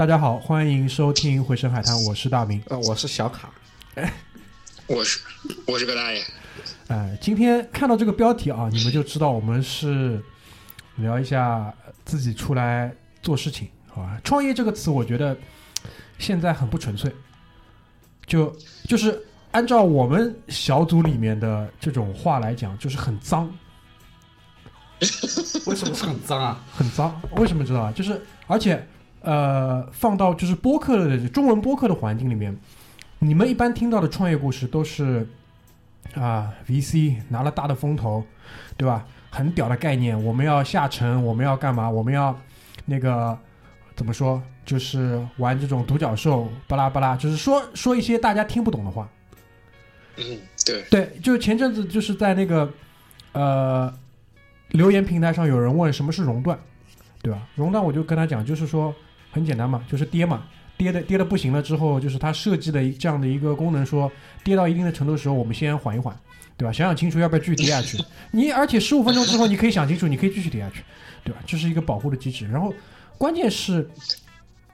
大家好，欢迎收听《回声海滩》，我是大明。呃，我是小卡，我是我是个大爷，哎，今天看到这个标题啊，你们就知道我们是聊一下自己出来做事情，好吧？创业这个词，我觉得现在很不纯粹，就就是按照我们小组里面的这种话来讲，就是很脏，为什么是很脏啊？很脏。为什么知道啊？就是而且呃，放到就是播客的中文播客的环境里面，你们一般听到的创业故事都是啊，VC 拿了大的风投，对吧？很屌的概念，我们要下沉，我们要干嘛？我们要那个怎么说？就是玩这种独角兽，巴拉巴拉，就是说说一些大家听不懂的话。嗯，对，对，就是前阵子就是在那个呃留言平台上有人问什么是熔断，对吧？熔断我就跟他讲，就是说很简单嘛，就是跌嘛，跌的跌的不行了之后，就是它设计的这样的一个功能说，跌到一定的程度的时候，我们先缓一缓，对吧？想想清楚要不要继续跌下去。你而且十五分钟之后你可以想清楚，你可以继续跌下去，对吧？这是一个保护的机制。然后关键是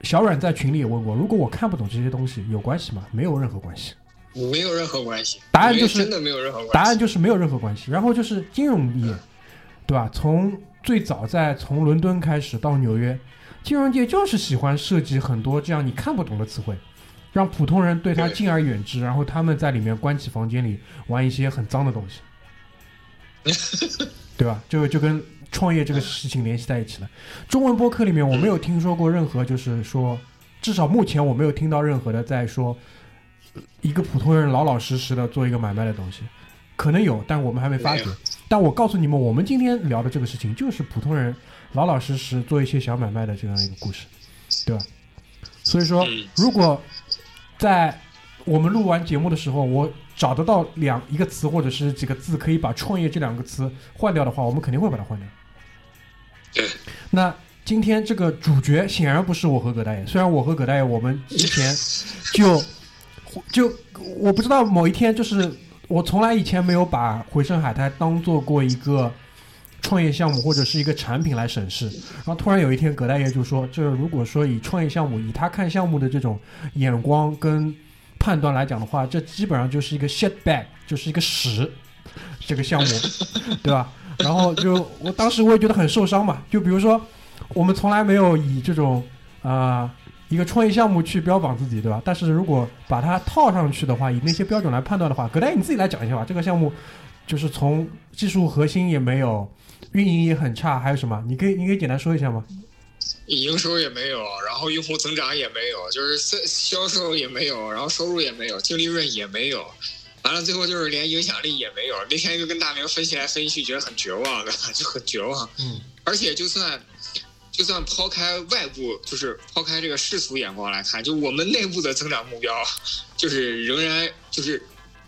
小阮在群里也问过，如果我看不懂这些东西，有关系吗？没有任何关系。没有任何关系。答案就是真的没有任何关系。答案就是没有任何关系。然后就是金融业，对吧？从最早在从伦敦开始到纽约，金融界就是喜欢设计很多这样你看不懂的词汇，让普通人对它敬而远之，然后他们在里面关起房间里玩一些很脏的东西，对吧？就就跟创业这个事情联系在一起了。中文播客里面我没有听说过任何，就是说，至少目前我没有听到任何的在说一个普通人老老实实的做一个买卖的东西，可能有，但我们还没发觉。但我告诉你们，我们今天聊的这个事情就是普通人老老实实做一些小买卖的这样一个故事，对吧？所以说嗯，如果在我们录完节目的时候，我找得到两一个词或者是几个字可以把“创业”这两个词换掉的话，我们肯定会把它换掉。对，那今天这个主角显然不是我和葛大爷，虽然我和葛大爷我们之前就就我不知道某一天就是我从来以前没有把回声海滩当做过一个创业项目或者是一个产品来审视，然后突然有一天葛大爷就说，这如果说以创业项目以他看项目的这种眼光跟判断来讲的话，这基本上就是一个 shit bag，就是一个屎这个项目，对吧？然后就我当时我也觉得很受伤嘛，就比如说我们从来没有以这种啊、呃一个创业项目去标榜自己，对吧？但是如果把它套上去的话，以那些标准来判断的话，葛大爷你自己来讲一下吧。这个项目就是从技术核心也没有，运营也很差，还有什么？你可以你可以简单说一下吗？营收也没有，然后用户增长也没有，就是销销售也没有，然后收入也没有，净利润也没有，完了最后就是连影响力也没有。那天就跟大明分析来分析去，觉得很绝望的，就很绝望。嗯，而且就算就算抛开外部，就是抛开这个世俗眼光来看，就我们内部的增长目标，就是仍然就是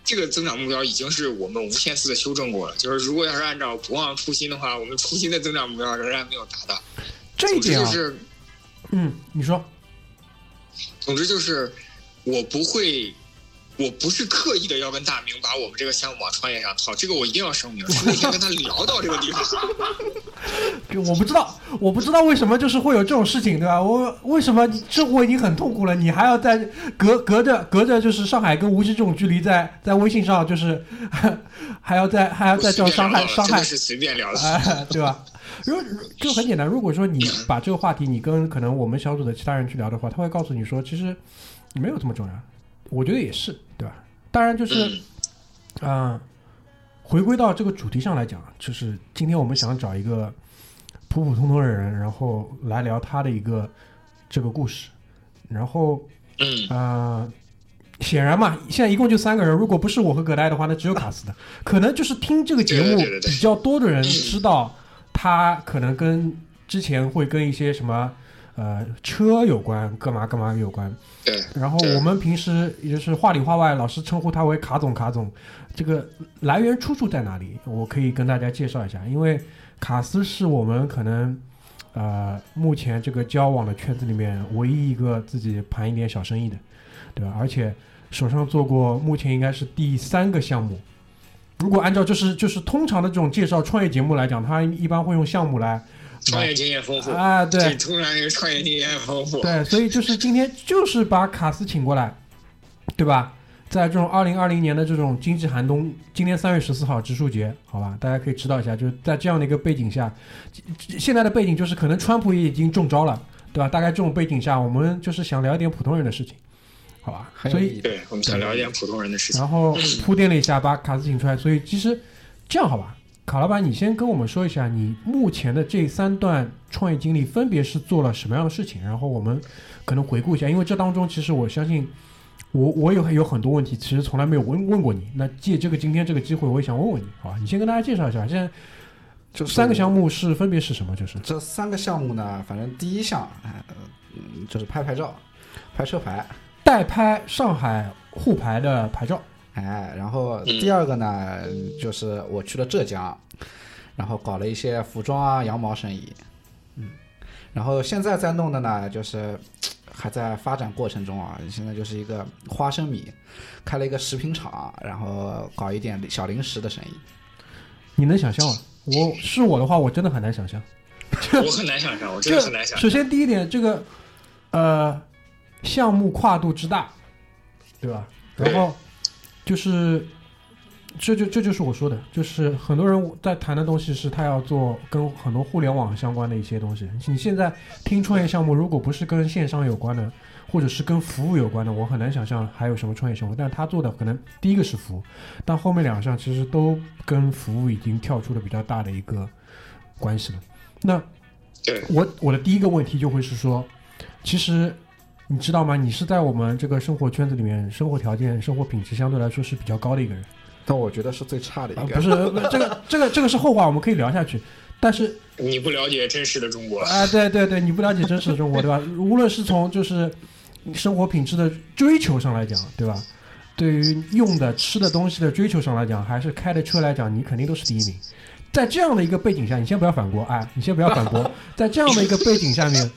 这个增长目标已经是我们无限次的修正过了。就是如果要是按照不忘初心的话，我们初心的增长目标仍然没有达到。这一点啊，就是，嗯，你说，总之就是，我不会。我不是刻意的要跟大明把我们这个项目往创业上套，这个我一定要声明。是那天跟他聊到这个地方，就我不知道，我不知道为什么就是会有这种事情，对吧？我为什么你生活已经很痛苦了，你还要在隔隔着隔着就是上海跟无锡这种距离在，在微信上就是还要在还要再这样伤害伤害是随便聊的。哎，对吧？如如就很简单，如果说你把这个话题你跟可能我们小组的其他人去聊的话，他会告诉你说，其实没有这么重要。我觉得也是，对吧？当然就是，嗯啊、回归到这个主题上来讲，就是今天我们想找一个普普通通的人，然后来聊他的一个这个故事。然后嗯，呃，显然嘛，现在一共就三个人，如果不是我和葛大爷的话，那只有卡斯的。可能就是听这个节目比较多的人知道，他可能跟之前会跟一些什么呃车有关，干嘛干嘛有关。对，然后我们平时也就是话里话外老是称呼他为卡总卡总，这个来源出处在哪里？我可以跟大家介绍一下，因为卡斯是我们可能呃目前这个交往的圈子里面唯一一个自己盘一点小生意的，对吧？而且手上做过目前应该是第三个项目。如果按照就是就是通常的这种介绍创业节目来讲，他一般会用项目来创业经验丰富，啊，对，这突然一个创业经验丰富，对，所以就是今天就是把卡斯请过来，对吧？在这种二零二零年的这种经济寒冬，今天三月十四号植树节，好吧，大家可以知道一下，就是在这样的一个背景下，现在的背景就是可能川普也已经中招了，对吧？大概这种背景下，我们就是想聊一点普通人的事情，好吧？所以。对我们想聊一点普通人的事情。然后铺垫了一下，把卡斯请出来。所以其实这样好吧，卡老板，你先跟我们说一下你目前的这三段创业经历分别是做了什么样的事情，然后我们可能回顾一下，因为这当中其实我相信我 我有有很多问题，其实从来没有问问过你。那借这个今天这个机会，我也想问问你，好吧？你先跟大家介绍一下，现在就三个项目是分别是什么？就是这三个项目呢，反正第一项，嗯，就是拍牌照，拍车牌，代拍上海沪牌的牌照，哎，然后嗯第二个呢，就是我去了浙江，然后搞了一些服装啊、羊毛生意，嗯，然后现在在弄的呢，就是还在发展过程中啊，现在就是一个花生米，开了一个食品厂，然后搞一点小零食的生意。你能想象吗？我是我的话，我真的很难想象。我很难想象，我真的很难想象。首先第一点，这个呃项目跨度之大，对吧？然后就是这就这就是我说的，就是很多人在谈的东西是他要做跟很多互联网相关的一些东西。你现在听创业项目，如果不是跟线上有关的，或者是跟服务有关的，我很难想象还有什么创业项目。但他做的可能第一个是服务，但后面两项其实都跟服务已经跳出了比较大的一个关系了。那，我我的第一个问题就会是说，其实你知道吗？你是在我们这个生活圈子里面，生活条件、生活品质相对来说是比较高的一个人但我觉得是最差的一啊，个。不是这个这个这个是后话，我们可以聊下去。但是你不了解真实的中国，啊，对对对，你不了解真实的中国，对吧？无论是从就是生活品质的追求上来讲，对吧？对于用的吃的东西的追求上来讲，还是开的车来讲，你肯定都是第一名。在这样的一个背景下，你先不要反驳，哎，你先不要反驳。在这样的一个背景下面，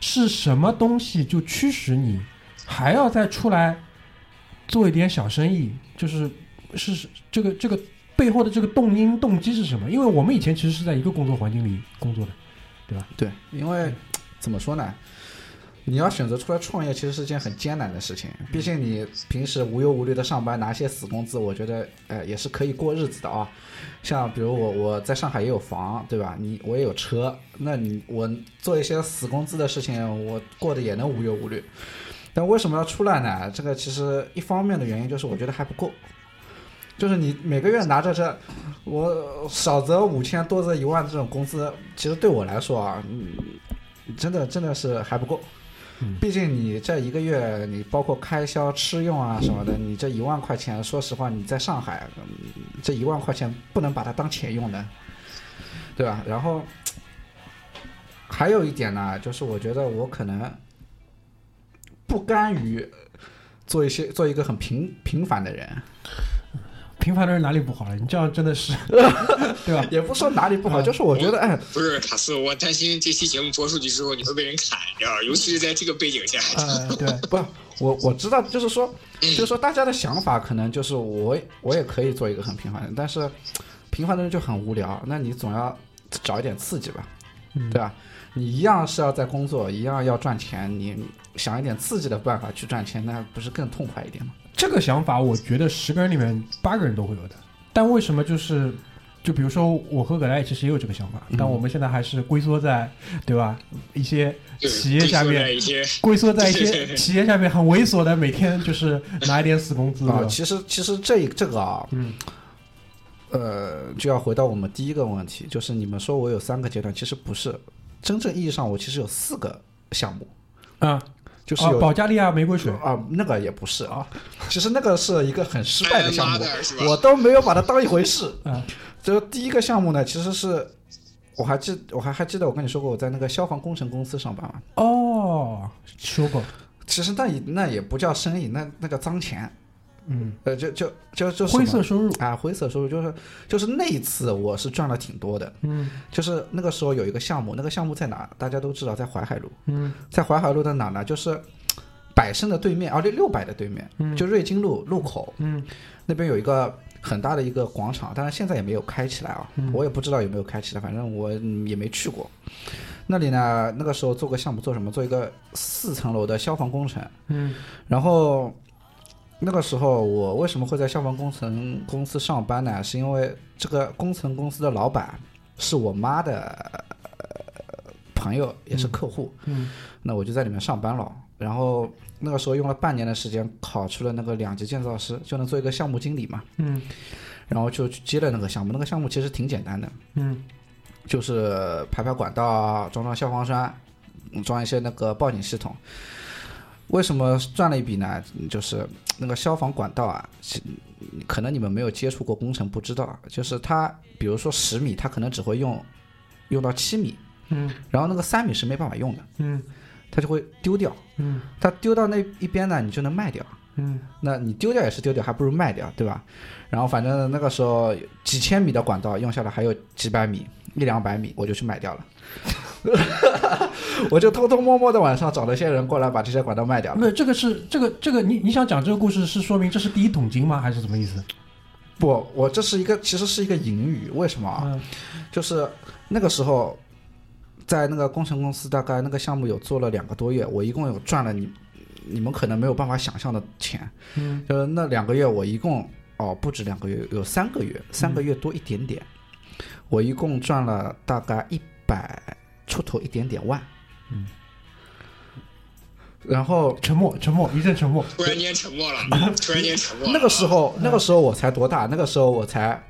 是什么东西就驱使你还要再出来做一点小生意？就是是这个这个背后的这个动因动机是什么？因为我们以前其实是在一个工作环境里工作的。对吧对，因为怎么说呢？你要选择出来创业，其实是件很艰难的事情。毕竟你平时无忧无虑的上班，拿些死工资，我觉得，呃，也是可以过日子的啊。像比如我，我在上海也有房，对吧？你我也有车，那你我做一些死工资的事情，我过得也能无忧无虑。但为什么要出来呢？这个其实一方面的原因就是我觉得还不够，就是你每个月拿着这，我少则五千，多则一万这种工资，其实对我来说啊，嗯，真的真的是还不够。毕竟你这一个月，你包括开销、吃用啊什么的，你这一万块钱，说实话，你在上海，这一万块钱不能把它当钱用的，对吧？然后还有一点呢，就是我觉得我可能不甘于做一些做一个很平平凡的人，平凡的人哪里不好了？你这样真的是，对吧？也不说哪里不好，嗯就是我觉得，哎，不是卡斯，我担心这期节目播出去之后你会被人砍，你知道吧？尤其是在这个背景下。呃，对，不，我我知道，就是说，就是说，大家的想法可能就是我我也可以做一个很平凡的人，但是平凡的人就很无聊，那你总要找一点刺激吧，嗯对吧？你一样是要在工作，一样要赚钱，你想一点刺激的办法去赚钱，那不是更痛快一点吗？这个想法，我觉得十个人里面八个人都会有的。但为什么就是，就比如说我和葛大爷其实也有这个想法，嗯但我们现在还是龟缩在，对吧？一些企业下面，一些龟缩在一些 企业下面很猥琐的，每天就是拿一点死工资，啊，其实其实这这个啊，嗯，呃，就要回到我们第一个问题，就是你们说我有三个阶段，其实不是，真正意义上我其实有四个项目。啊，啊，就是有保加利亚玫瑰水。啊，那个也不是啊，其实那个是一个很失败的项目我都没有把它当一回事。啊，就第一个项目呢，其实是我还记我还还记得我跟你说过我在那个消防工程公司上班嘛，哦，说过，其实那也那也不叫生意，那那叫脏钱，嗯，呃，就就就就灰色收入，啊，灰色收入就是就是那一次我是赚了挺多的，嗯。就是那个时候有一个项目，那个项目在哪？大家都知道，在淮海路，嗯。在淮海路的哪呢？就是百盛的对面，而且六百的对面，嗯。就瑞金路路口嗯。那边有一个很大的一个广场，但是现在也没有开起来啊，嗯。我也不知道有没有开起来，反正我嗯也没去过。那里呢，那个时候做个项目，做什么？做一个四层楼的消防工程，嗯。然后那个时候我为什么会在消防工程公司上班呢？是因为这个工程公司的老板是我妈的呃朋友，也是客户。嗯那我就在里面上班了。然后那个时候用了半年的时间考出了那个两级建造师，就能做一个项目经理嘛。嗯然后就去接了那个项目，那个项目其实挺简单的，嗯就是排排管道啊，装装消防栓，嗯装一些那个报警系统。为什么赚了一笔呢？就是那个消防管道啊，是可能你们没有接触过工程，不知道。就是它，比如说十米，它可能只会用用到七米，嗯然后那个三米是没办法用的，嗯它就会丢掉。嗯它丢到那一边呢，你就能卖掉。嗯那你丢掉也是丢掉，还不如卖掉，对吧？然后反正那个时候几千米的管道用下来还有几百米，一两百米，我就去买掉了。我就偷偷摸摸的晚上找了些人过来把这些管道卖掉了。没有，这个是这个这个，你你想讲这个故事是说明这是第一桶金吗？还是什么意思？不，我这是一个其实是一个隐语，为什么啊？嗯就是那个时候在那个工程公司，大概那个项目有做了两个多月，我一共有赚了你你们可能没有办法想象的钱。嗯就是那两个月，我一共哦不止两个月，有三个月，三个月多一点点，我一共赚了大概一百出头一点点万。嗯，然后沉默沉默一阵沉默。突然间沉默了，突然间沉默了。那个时候，那个时候我才多大？那个时候我才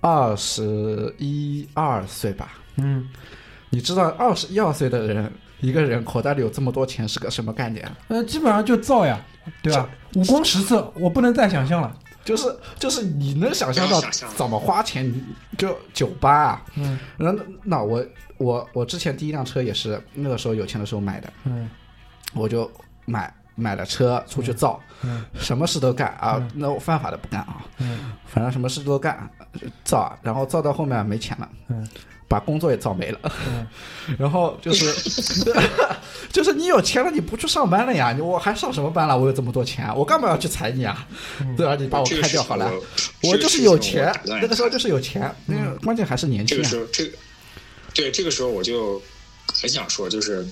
二十一二岁吧。嗯，你知道二十一二岁的人，一个人口袋里有这么多钱是个什么概念？呃，基本上就造呀，对吧？五光十色，我不能再想象了。就是就是你能想象到怎么花钱，就酒吧啊，嗯。那那我我我之前第一辆车也是那个时候有钱的时候买的，嗯。我就买买了车出去造，嗯。什么事都干啊嗯，那我犯法的不干啊，嗯。反正什么事都干，造，然后造到后面没钱了，嗯把工作也造没了，嗯 然后就是 就是你有钱了，你不去上班了呀？你我还上什么班了？我有这么多钱，我干嘛要去裁你啊？嗯对吧？你把我开掉好了。我我就是有钱，那个时候就是有钱，那个关键还是年轻啊这个时。候，这个对这个时候我就很想说，就是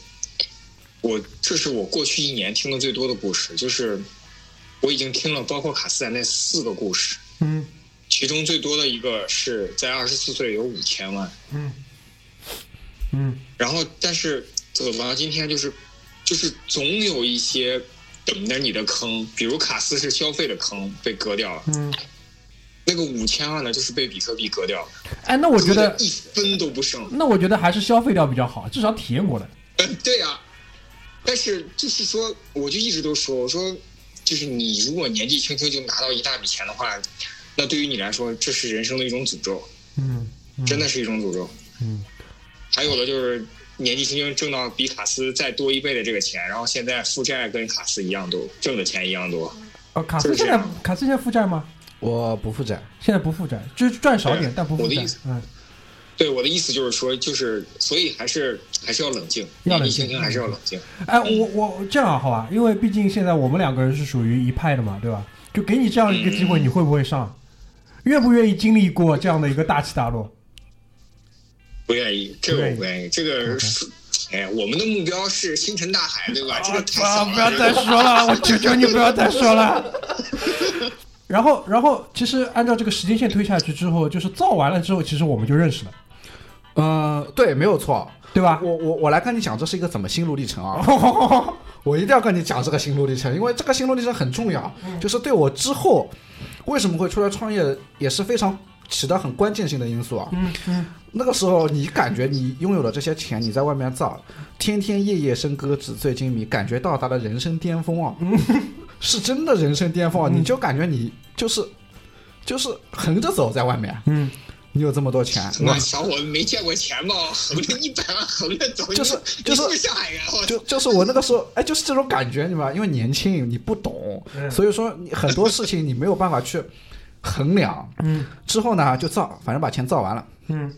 我这是我过去一年听的最多的故事，就是我已经听了包括卡斯在内四个故事，嗯其中最多的一个是在二十四岁有五千万，嗯。嗯。然后但是走到今天就是就是总有一些等着你的坑，比如卡斯是消费的坑被割掉了，嗯。那个五千万呢就是被比特币割掉了，哎，那我觉得，一分都不剩。那我觉得还是消费掉比较好，至少体验过了。嗯，对呀、但是就是说，我就一直都说，我说，就是你如果年纪轻轻就拿到一大笔钱的话，那对于你来说，这是人生的一种诅咒，嗯，嗯真的是一种诅咒。嗯还有的就是年纪轻轻挣到比卡斯再多一倍的这个钱，然后现在负债跟卡斯一样多，挣的钱一样多。哦，卡斯现在卡斯现在负债吗？我不负债，现在不负债，就是赚少点，但不负债我的意思。嗯对我的意思就是说，就是所以还是还是要冷静，要冷静年纪轻轻还是要冷静。哎，我我这样好吧，因为毕竟现在我们两个人是属于一派的嘛，对吧？就给你这样一个机会，嗯你会不会上？愿不愿意经历过这样的一个大起大落？不愿意，这个不愿意我不愿意。这个是，哎，我们的目标是星辰大海，对吧？这个太啊！小了。不要再说了，我求求你不要再说了。然后，然后，其实按照这个时间线推下去之后，就是造完了之后，其实我们就认识了，嗯，对，没有错。对吧？我我我来跟你讲，这是一个怎么心路历程啊？我一定要跟你讲这个心路历程，因为这个心路历程很重要，就是对我之后为什么会出来创业也是非常起到很关键性的因素啊。嗯嗯，那个时候你感觉你拥有了这些钱，你在外面造，天天夜夜笙歌，纸醉金迷，感觉到达了人生巅峰啊，是真的人生巅峰啊！嗯。你就感觉你就是就是横着走在外面，嗯，你有这么多钱，那小伙子没见过钱吧？横着一百万横着走，就是就是上海人？就就是我那个时候，哎，就是这种感觉，你知道吧？因为年轻，你不懂，嗯所以说你很多事情你没有办法去衡量。嗯之后呢，就造，反正把钱造完了。嗯，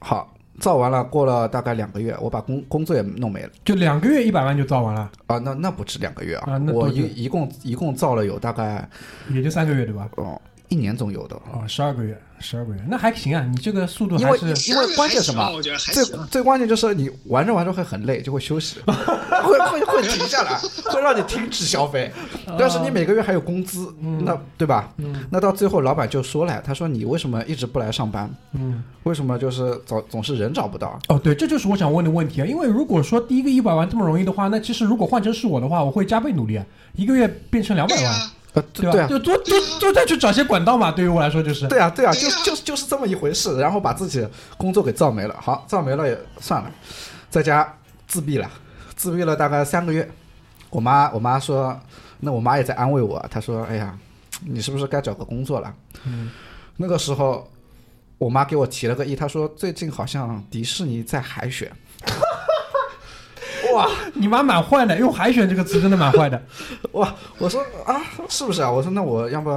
好，造完了，过了大概两个月，我把工工作也弄没了。就两个月一百万就造完了，啊，那那不止两个月啊，啊那我一一共一共造了有大概也就三个月对吧？哦一年总有的。哦，十二个月，十二个月，那还行啊，你这个速度因为还是因为关键什么最。最关键就是你玩着玩着会很累，就会休息，会会会停下来，会让你停止消费。但是你每个月还有工资，那对吧？嗯那到最后老板就说了，他说你为什么一直不来上班？嗯。为什么就是总总是人找不到？哦，对，这就是我想问的问题啊。因为如果说第一个一百万这么容易的话，那其实如果换成是我的话，我会加倍努力啊，一个月变成两百万，呃，对？对啊，就多多多再去找些管道嘛。对于我来说就是，对啊，对啊，就就就是这么一回事，然后把自己工作给造没了。好，造没了也算了，在家自闭了，自闭了大概三个月。我妈，我妈说，那我妈也在安慰我，她说：“哎呀，你是不是该找个工作了？”嗯，那个时候，我妈给我提了个议，她说最近好像迪士尼在海选。哇你妈蛮坏的，用海选这个词真的蛮坏的。哇！我说啊，是不是啊？我说那我要不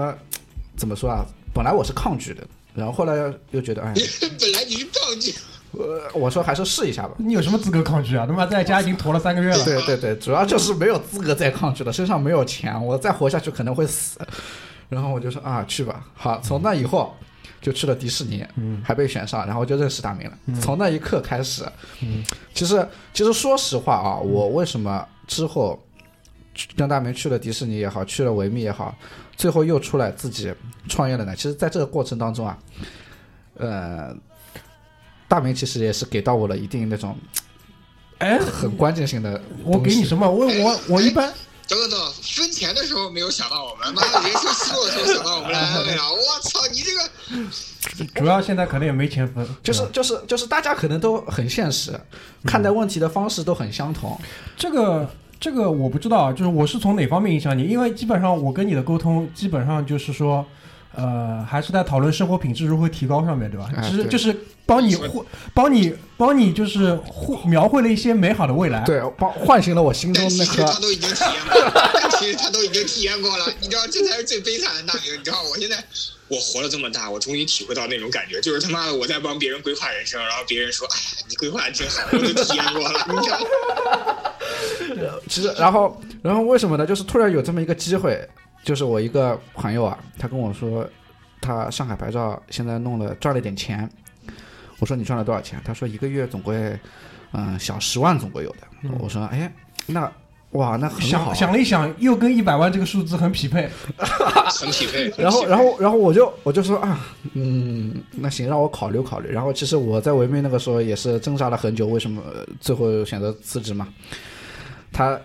怎么说啊？本来我是抗拒的，然后后来又觉得，哎，本来你是抗拒，呃，我说还是试一下吧。你有什么资格抗拒啊？他妈在家已经驮了三个月了。对对对，主要就是没有资格再抗拒了，身上没有钱，我再活下去可能会死。然后我就说啊，去吧。好，从那以后就去了迪士尼，嗯还被选上，然后就认识大明了。从那一刻开始，嗯其实其实说实话啊，我为什么之后去跟大明去了迪士尼也好，去了维密也好，最后又出来自己创业了呢？其实在这个过程当中啊，呃，大明其实也是给到我了一定那种哎，很关键性的我给你什么？我我我一般等等等，分钱的时候没有想到我们，妈的，人生失落的时候想到我们来安慰了。我操，你这个 主要现在可能也没钱分，就是就是就是大家可能都很现实，看待问题的方式都很相同。这个这个我不知道，就是我是从哪方面影响你？因为基本上我跟你的沟通，基本上就是说，呃，还是在讨论生活品质如何提高上面对吧？哎对只是就是帮你绘，帮你帮你就是绘描绘了一些美好的未来。对，帮唤醒了我心中那颗实他都已经体验过了，其实他都已经体验过了，你知道，这才是最悲惨的大明。你知道，我现在我活了这么大，我终于体会到那种感觉，就是他妈的我在帮别人规划人生，然后别人说，哎呀，你规划的真好，我都体验过了，你知道。其实，然后，然后为什么呢？就是突然有这么一个机会，就是我一个朋友啊，他跟我说，他上海牌照现在弄了赚了点钱。我说你赚了多少钱？他说一个月总归，嗯，小十万总归有的。嗯我说，哎，那哇，那很好想。想了一想，又跟一百万这个数字很匹配。很匹配。然后，然后，然后我就我就说啊，嗯，那行，让我考虑考虑。然后，其实我在维密那个时候也是挣扎了很久，为什么呃最后选择辞职嘛？他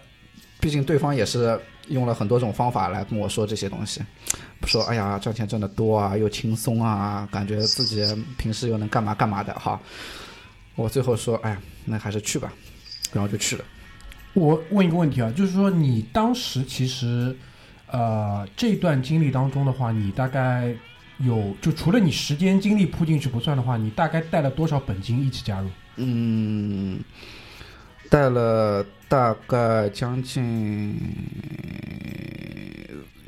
毕竟对方也是用了很多种方法来跟我说这些东西，说哎呀赚钱赚得多啊，又轻松啊，感觉自己平时又能干嘛干嘛的哈。我最后说，哎呀，那还是去吧，然后就去了。我问一个问题啊，就是说你当时其实，呃，这段经历当中的话，你大概有就除了你时间精力扑进去不算的话，你大概带了多少本金一起加入？嗯，带了大概将近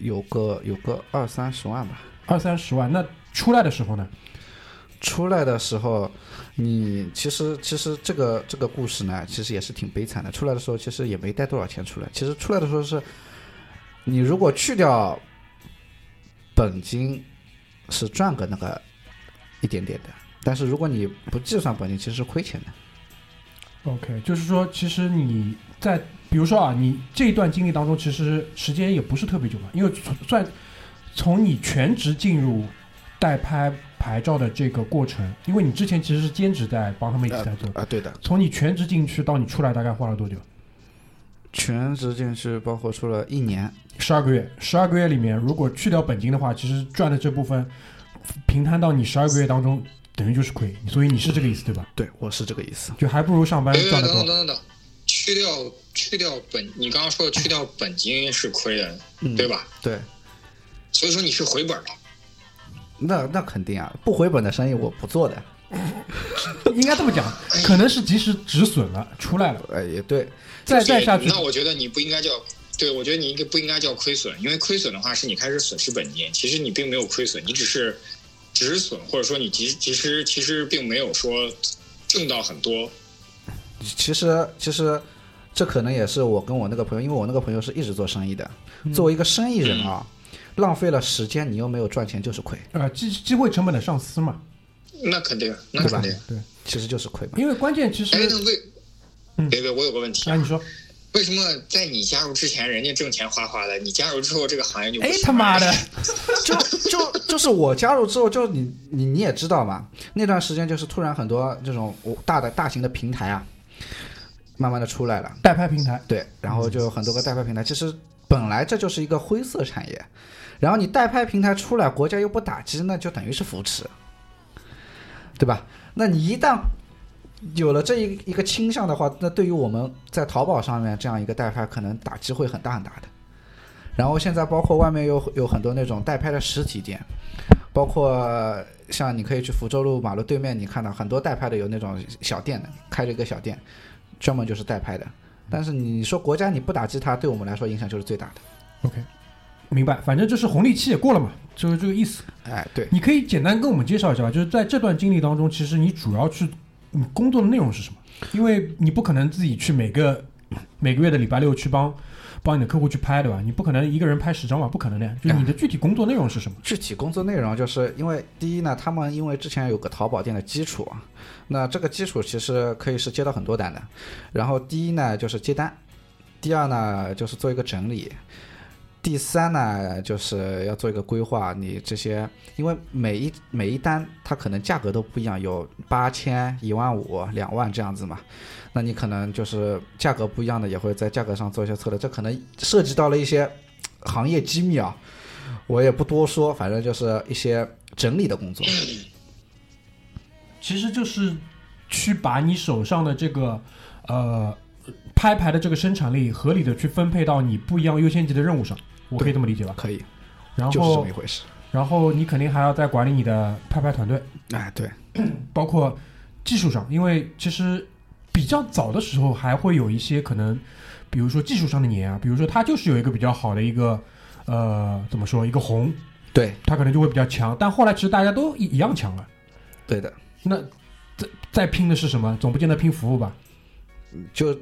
有个有个二三十万吧。二三十万。那出来的时候呢？出来的时候，你其实其实这个这个故事呢，其实也是挺悲惨的。出来的时候其实也没带多少钱出来，其实出来的时候是，你如果去掉本金，是赚个那个一点点的，但是如果你不计算本金，其实是亏钱的。OK，就是说，其实你在比如说啊，你这一段经历当中，其实时间也不是特别久嘛，因为算从你全职进入代拍牌照的这个过程，因为你之前其实是兼职在帮他们一起在做，啊，对的，从你全职进去到你出来大概花了多久？全职进去包括出了一年。十二个月，十二个月里面，如果去掉本金的话，其实赚的这部分平摊到你十二个月当中，等于就是亏，所以你是这个意思对吧？对，我是这个意思。就还不如上班赚的多。等等等等，去掉去掉本，你刚刚说的去掉本金是亏的，嗯，对吧？对，所以说你是回本的。那那肯定啊，不回本的生意我不做的。应该这么讲，可能是及时止损了，出来了，哎，也对，再再下去那我觉得你不应该叫，对我觉得你应该不应该叫亏损，因为亏损的话是你开始损失本金，其实你并没有亏损，你只是止损，或者说你其实其实其实并没有说挣到很多。其实其实这可能也是我跟我那个朋友，因为我那个朋友是一直做生意的，作为一个生意人啊，浪费了时间，你又没有赚钱，就是亏，呃，机机会成本的上司嘛，那肯定，那对吧？肯定。对，其实就是亏嘛。因为关键其实哎，，那为嗯。别别，我有个问题啊，啊，你说，为什么在你加入之前人家挣钱哗哗的，你加入之后这个行业就不哎他妈的，就就就是我加入之后，就你你你也知道嘛，那段时间就是突然很多这种大的大型的平台啊，慢慢的出来了，代拍平台，对，然后就有很多个代拍平台，其实本来这就是一个灰色产业，然后你代拍平台出来，国家又不打击，那就等于是扶持，对吧？那你一旦有了这一一个倾向的话，那对于我们在淘宝上面这样一个代拍，可能打击会很大很大的。然后现在包括外面有有很多那种代拍的实体店，包括像你可以去福州路马路对面，你看到很多代拍的有那种小店的，开着一个小店，专门就是代拍的。但是你说国家你不打击它，对我们来说影响就是最大的。OK，明白，反正就是红利期也过了嘛，就是这个意思。哎，对，你可以简单跟我们介绍一下吧，就是在这段经历当中，其实你主要去你工作的内容是什么？因为你不可能自己去每个每个月的礼拜六去帮帮你的客户去拍，对吧？你不可能一个人拍十张嘛，不可能的呀。就是你的具体工作内容是什么？具体工作内容就是因为第一呢，他们因为之前有个淘宝店的基础啊，那这个基础其实可以是接到很多单的。然后第一呢就是接单，第二呢就是做一个整理，第三呢就是要做一个规划。你这些因为每一每一单它可能价格都不一样，有八千、一万五、两万这样子嘛。那你可能就是价格不一样的，也会在价格上做一些策略，这可能涉及到了一些行业机密啊。我也不多说，反正就是一些整理的工作。其实就是去把你手上的这个呃拍牌的这个生产力合理的去分配到你不一样优先级的任务上，我可以这么理解吧？可以，然后就是这么一回事。然后你肯定还要再管理你的拍拍团队，哎，对，包括技术上，因为其实比较早的时候还会有一些可能，比如说技术上的碾压，比如说他就是有一个比较好的一个呃怎么说一个红，对，他可能就会比较强，但后来其实大家都一一样强了，对的，那再再拼的是什么？总不见得拼服务吧？就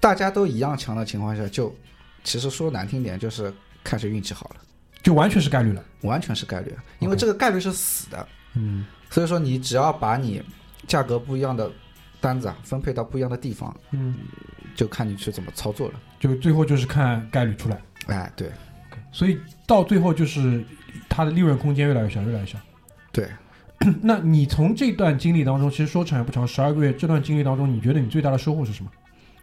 大家都一样强的情况下，就其实说难听点，就是看谁运气好了，就完全是概率了。完全是概率，因为这个概率是死的。嗯所以说，你只要把你价格不一样的单子啊分配到不一样的地方，嗯，就看你去怎么操作了。就最后就是看概率出来，哎，对所以到最后就是它的利润空间越来越小，越来越小。对，那你从这段经历当中，其实说长也不长，十二个月这段经历当中，你觉得你最大的收获是什么？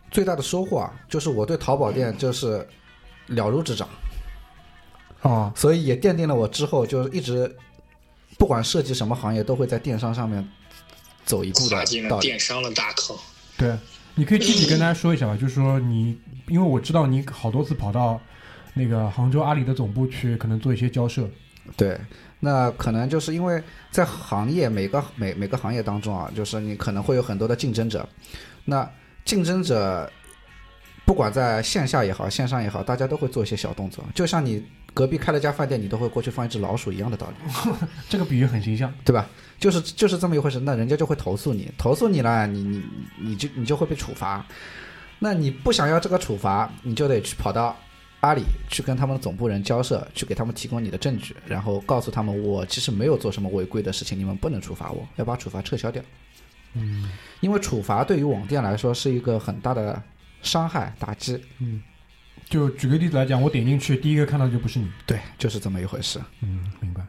最大的收获啊，就是我对淘宝店就是了如指掌。啊，所以也奠定了我之后就一直不管涉及什么行业，都会在电商上面走一步的踏进了。电商的大坑。对，你可以具体跟大家说一下吧，就是说你，因为我知道你好多次跑到那个杭州阿里的总部去，可能做一些交涉。对，那可能就是因为在行业每个每每个行业当中啊，就是你可能会有很多的竞争者，那竞争者不管在线下也好，线上也好，大家都会做一些小动作，就像你隔壁开了家饭店，你都会过去放一只老鼠一样的道理。这个比喻很形象。对吧？就是就是这么一回事，那人家就会投诉你，投诉你了，你你你就你就会被处罚。那你不想要这个处罚，你就得去跑到阿里去跟他们的总部人交涉，去给他们提供你的证据，然后告诉他们我其实没有做什么违规的事情，你们不能处罚我，要把处罚撤销掉。嗯因为处罚对于网店来说是一个很大的伤害打击。嗯，就举个例子来讲，我点进去，第一个看到的就不是你。对，就是这么一回事。嗯，明白。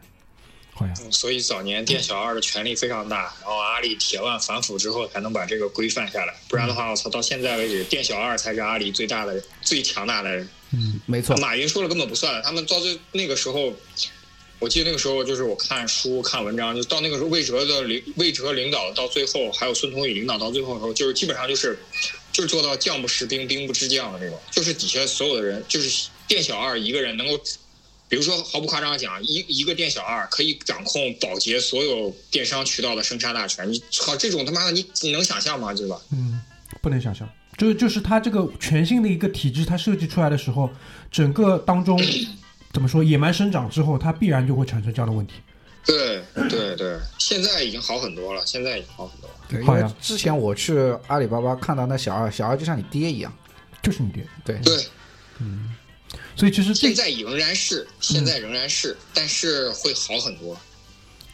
好呀，嗯所以早年店小二的权力非常大，然后阿里铁腕反腐之后才能把这个规范下来，不然的话，我操，到现在为止，店小二才是阿里最大的、最强大的人。嗯没错，马云说了根本不算，他们到最那个时候，我记得那个时候就是我看书看文章，就到那个时候魏哲的领魏哲领导到最后，还有孙彤宇领导到最后的时候，就是基本上就是就是做到将不识兵，兵不知将的那种，就是底下所有的人，就是店小二一个人能够，比如说毫不夸张的讲，一一个店小二可以掌控保洁所有电商渠道的生杀大权，你操这种他妈的你你能想象吗？对吧？嗯，不能想象，就是就是它这个全新的一个体制，它设计出来的时候，整个当中 怎么说野蛮生长之后，它必然就会产生这样的问题。对对对，现在已经好很多了，现在已经好很多了。对，因为之前我去阿里巴巴看到那小二，小二就像你爹一样。就是你爹，对，对，嗯所以其实这现在仍然是，现在仍然是，但是会好很多。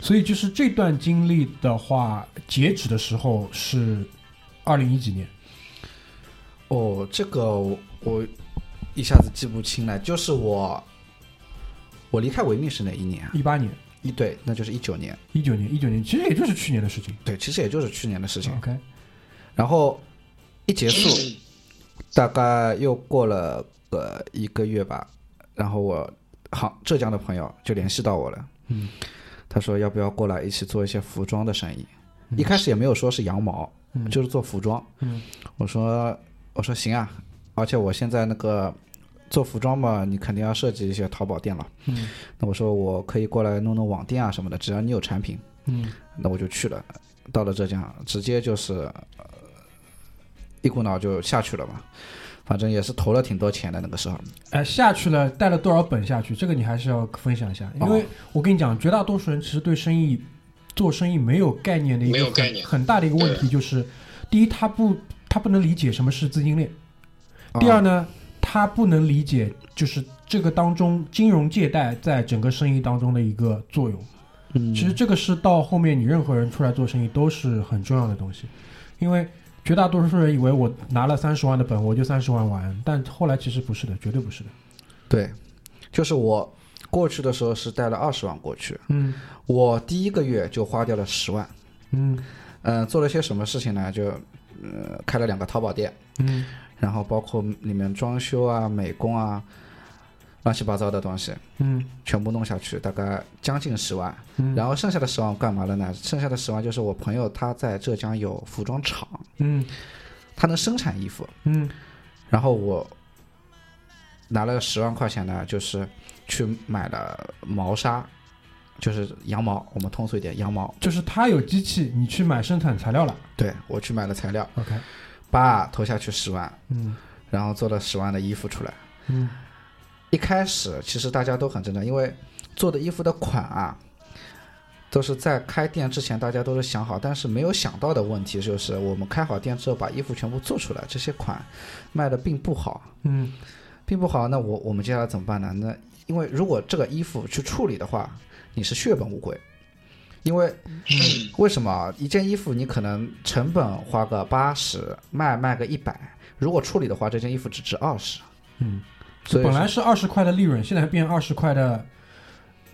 所以就是这段经历的话，截止的时候是二零一几年，哦，这个我我一下子记不清了，就是我我离开维密是哪一年啊？一八年、一对，那就是一九年。一九年、一九年，其实也就是去年的事情。对，其实也就是去年的事情。OK，然后一结束，大概又过了个一个月吧，然后我好浙江的朋友就联系到我了，嗯，他说要不要过来一起做一些服装的生意？一开始也没有说是羊毛，嗯就是做服装。嗯我说我说行啊，而且我现在那个做服装嘛，你肯定要设计一些淘宝店了。嗯那我说我可以过来弄弄网店啊什么的，只要你有产品，嗯那我就去了。到了浙江，直接就是、呃、一股脑就下去了嘛。反正也是投了挺多钱的那个时候。哎，下去了，带了多少本下去？这个你还是要分享一下，因为哦我跟你讲，绝大多数人其实对生意、做生意没有概念的一个很没有概念很大的一个问题就是，第一，他不他不能理解什么是资金链；啊第二呢，他不能理解就是这个当中金融借贷在整个生意当中的一个作用。嗯，其实这个是到后面你任何人出来做生意都是很重要的东西，因为绝大多数人以为我拿了三十万的本我就三十万玩，但后来其实不是的，绝对不是的。对，就是我过去的时候是带了二十万过去，嗯我第一个月就花掉了十万。嗯呃、做了些什么事情呢？就呃开了两个淘宝店，嗯然后包括里面装修啊、美工啊，乱七八糟的东西嗯全部弄下去，大概将近十万。嗯，然后剩下的十万干嘛了呢？剩下的十万就是我朋友他在浙江有服装厂，嗯他能生产衣服，嗯然后我拿了十万块钱呢，就是去买了毛纱，就是羊毛，我们通俗一点，羊毛。就是他有机器，你去买生产材料了。对我去买了材料，OK，叭投下去十万，嗯然后做了十万的衣服出来。嗯一开始其实大家都很正常，因为做的衣服的款啊，都是在开店之前大家都是想好，但是没有想到的问题就是，我们开好店之后把衣服全部做出来，这些款卖的并不好，嗯并不好。那我我们接下来怎么办呢？那因为如果这个衣服去处理的话，你是血本无归。因为嗯为什么啊一件衣服你可能成本花个八十，卖卖个一百，如果处理的话，这件衣服只值二十。嗯，所以本来是二十块的利润，现在变二十块的，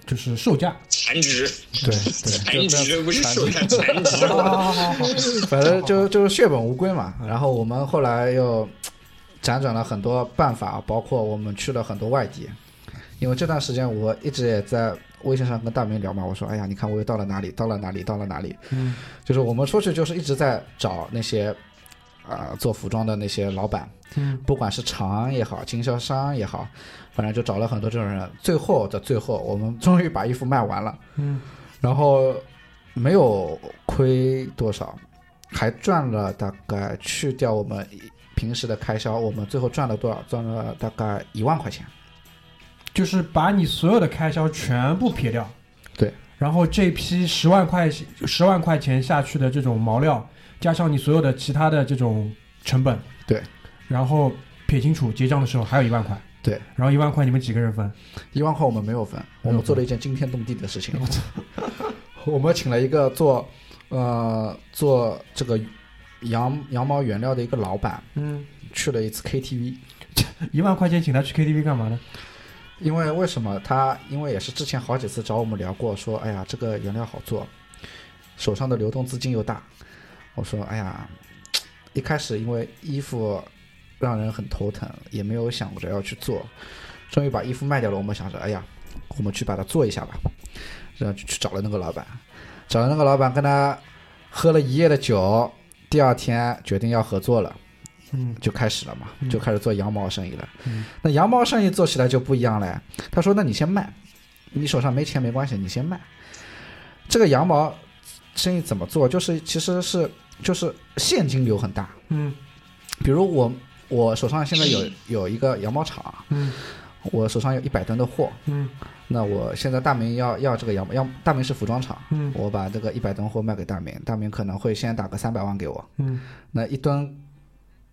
就是售价。残值，对对，残值不是手残残值。好好好好好，反正就就是血本无归嘛。然后我们后来又辗转了很多办法，包括我们去了很多外地。因为这段时间我一直也在微信上跟大明聊嘛，我说：“哎呀，你看我又到了哪里，到了哪里，到了哪里。”嗯就是我们出去就是一直在找那些啊、做服装的那些老板，嗯不管是厂也好，经销商也好，反正就找了很多这种人。最后的最后，我们终于把衣服卖完了。嗯然后没有亏多少，还赚了大概去掉我们平时的开销，我们最后赚了多少？赚了大概一万块钱。就是把你所有的开销全部撇掉。对。然后这批十万块十万块钱下去的这种毛料，加上你所有的其他的这种成本，对。然后撇清楚，结账的时候还有一万块。对。然后一万块你们几个人分？一万块我们没有分，我们做了一件惊天动地的事情。我们请了一个做呃做这个羊羊毛原料的一个老板，嗯，去了一次 KTV。一万块钱请他去 KTV 干嘛呢？因为为什么他？因为也是之前好几次找我们聊过，说哎呀，这个原料好做，手上的流动资金又大。我说哎呀，一开始因为衣服让人很头疼，也没有想着要去做，终于把衣服卖掉了。我们想着哎呀，我们去把它做一下吧。然后就去找了那个老板，找了那个老板，跟他喝了一夜的酒，第二天决定要合作了。嗯就开始了嘛，嗯。就开始做羊毛生意了。嗯。那羊毛生意做起来就不一样了。他说：“那你先卖，你手上没钱没关系，你先卖。这个羊毛生意怎么做？就是其实是就是现金流很大。嗯。比如我我手上现在有有一个羊毛厂，嗯。我手上有一百吨的货，嗯。那我现在大明要要这个羊毛，要大明是服装厂，嗯。我把这个一百吨货卖给大明，大明可能会先打个三百万给我，嗯。那一吨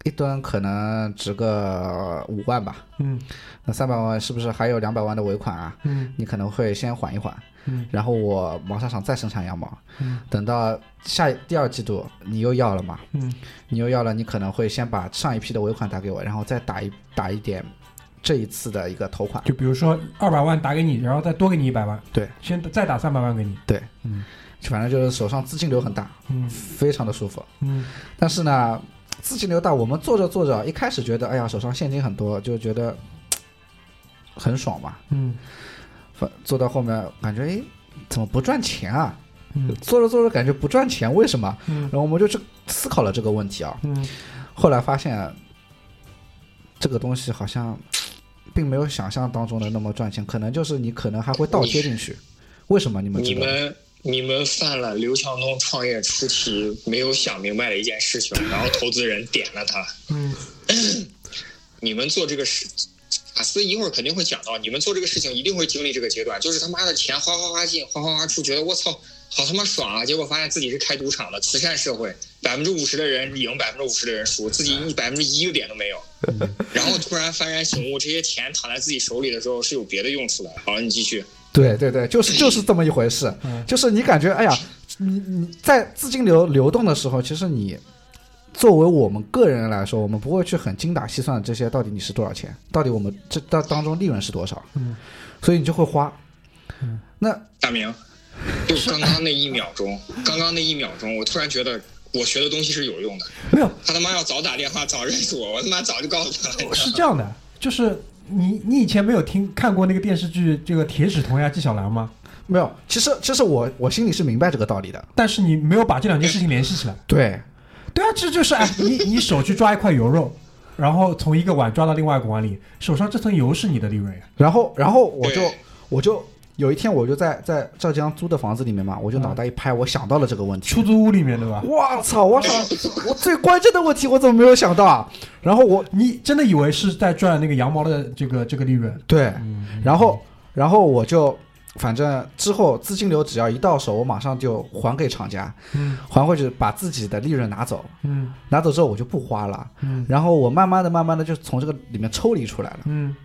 一吨可能值个五万吧，嗯。那三百万是不是还有两百万的尾款啊？嗯。你可能会先缓一缓，嗯。然后我毛纱厂再生产羊毛，嗯。等到下第二季度你又要了嘛，嗯。你又要了，你可能会先把上一批的尾款打给我，然后再打一打一点这一次的一个头款。就比如说二百万打给你，然后再多给你一百万，对，先再打三百万给你，对，嗯。反正就是手上资金流很大，嗯。非常的舒服。嗯。但是呢，资金流大，我们做着做着，一开始觉得哎呀手上现金很多，就觉得很爽嘛。嗯反做到后面感觉哎怎么不赚钱啊？嗯做着做着感觉不赚钱，为什么？嗯然后我们就去思考了这个问题啊。嗯后来发现这个东西好像并没有想象当中的那么赚钱，可能就是你可能还会倒贴进去。为什么你们知道？你们你们犯了刘强东创业初期没有想明白的一件事情，然后投资人点了他。嗯 你们做这个事，卡斯一会儿肯定会讲到，你们做这个事情一定会经历这个阶段，就是他妈的钱哗哗哗进，哗哗哗出，觉得我操，好他妈爽啊！结果发现自己是开赌场的慈善社会，百分之五十的人赢，百分之五十的人输，自己一百分之一个点都没有。然后突然幡然醒悟，这些钱躺在自己手里的时候是有别的用处的。好，你继续。对对对，就是就是这么一回事。嗯就是你感觉哎呀，你你在资金流流动的时候，其实你作为我们个人来说，我们不会去很精打细算这些到底你是多少钱，到底我们这当当中利润是多少，嗯所以你就会花。那大明，就刚刚那一秒钟，刚刚那一秒钟，我突然觉得我学的东西是有用的。没有他他妈要早打电话，早认识我，我他妈早就告诉他了。是这样的，就是你你以前没有听看过那个电视剧这个《铁齿铜牙纪晓岚》吗？没有，其实其实我我心里是明白这个道理的。但是你没有把这两件事情联系起来。对，对啊，这就是哎，你你手去抓一块油肉，然后从一个碗抓到另外一个碗里，手上这层油是你的利润呀。然后然后我就我就有一天我就在在浙江租的房子里面嘛，我就脑袋一拍，我想到了这个问题。出租屋里面对吧？我操！我想，我最关键的问题我怎么没有想到啊？然后我你真的以为是在赚那个羊毛的这个这个利润？对，嗯，然后然后我就反正之后资金流只要一到手，我马上就还给厂家，嗯还回去把自己的利润拿走，嗯拿走之后我就不花了，嗯然后我慢慢的慢慢的就从这个里面抽离出来了。嗯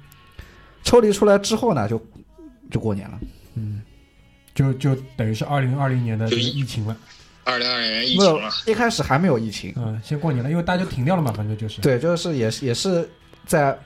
抽离出来之后呢，就就过年了。嗯，就就等于是二零二零年的这个就疫情了。二零二零年疫没有情了，，一开始还没有疫情，嗯，先过年了，因为大家就停掉了嘛，反正就是。对，就是也是也是在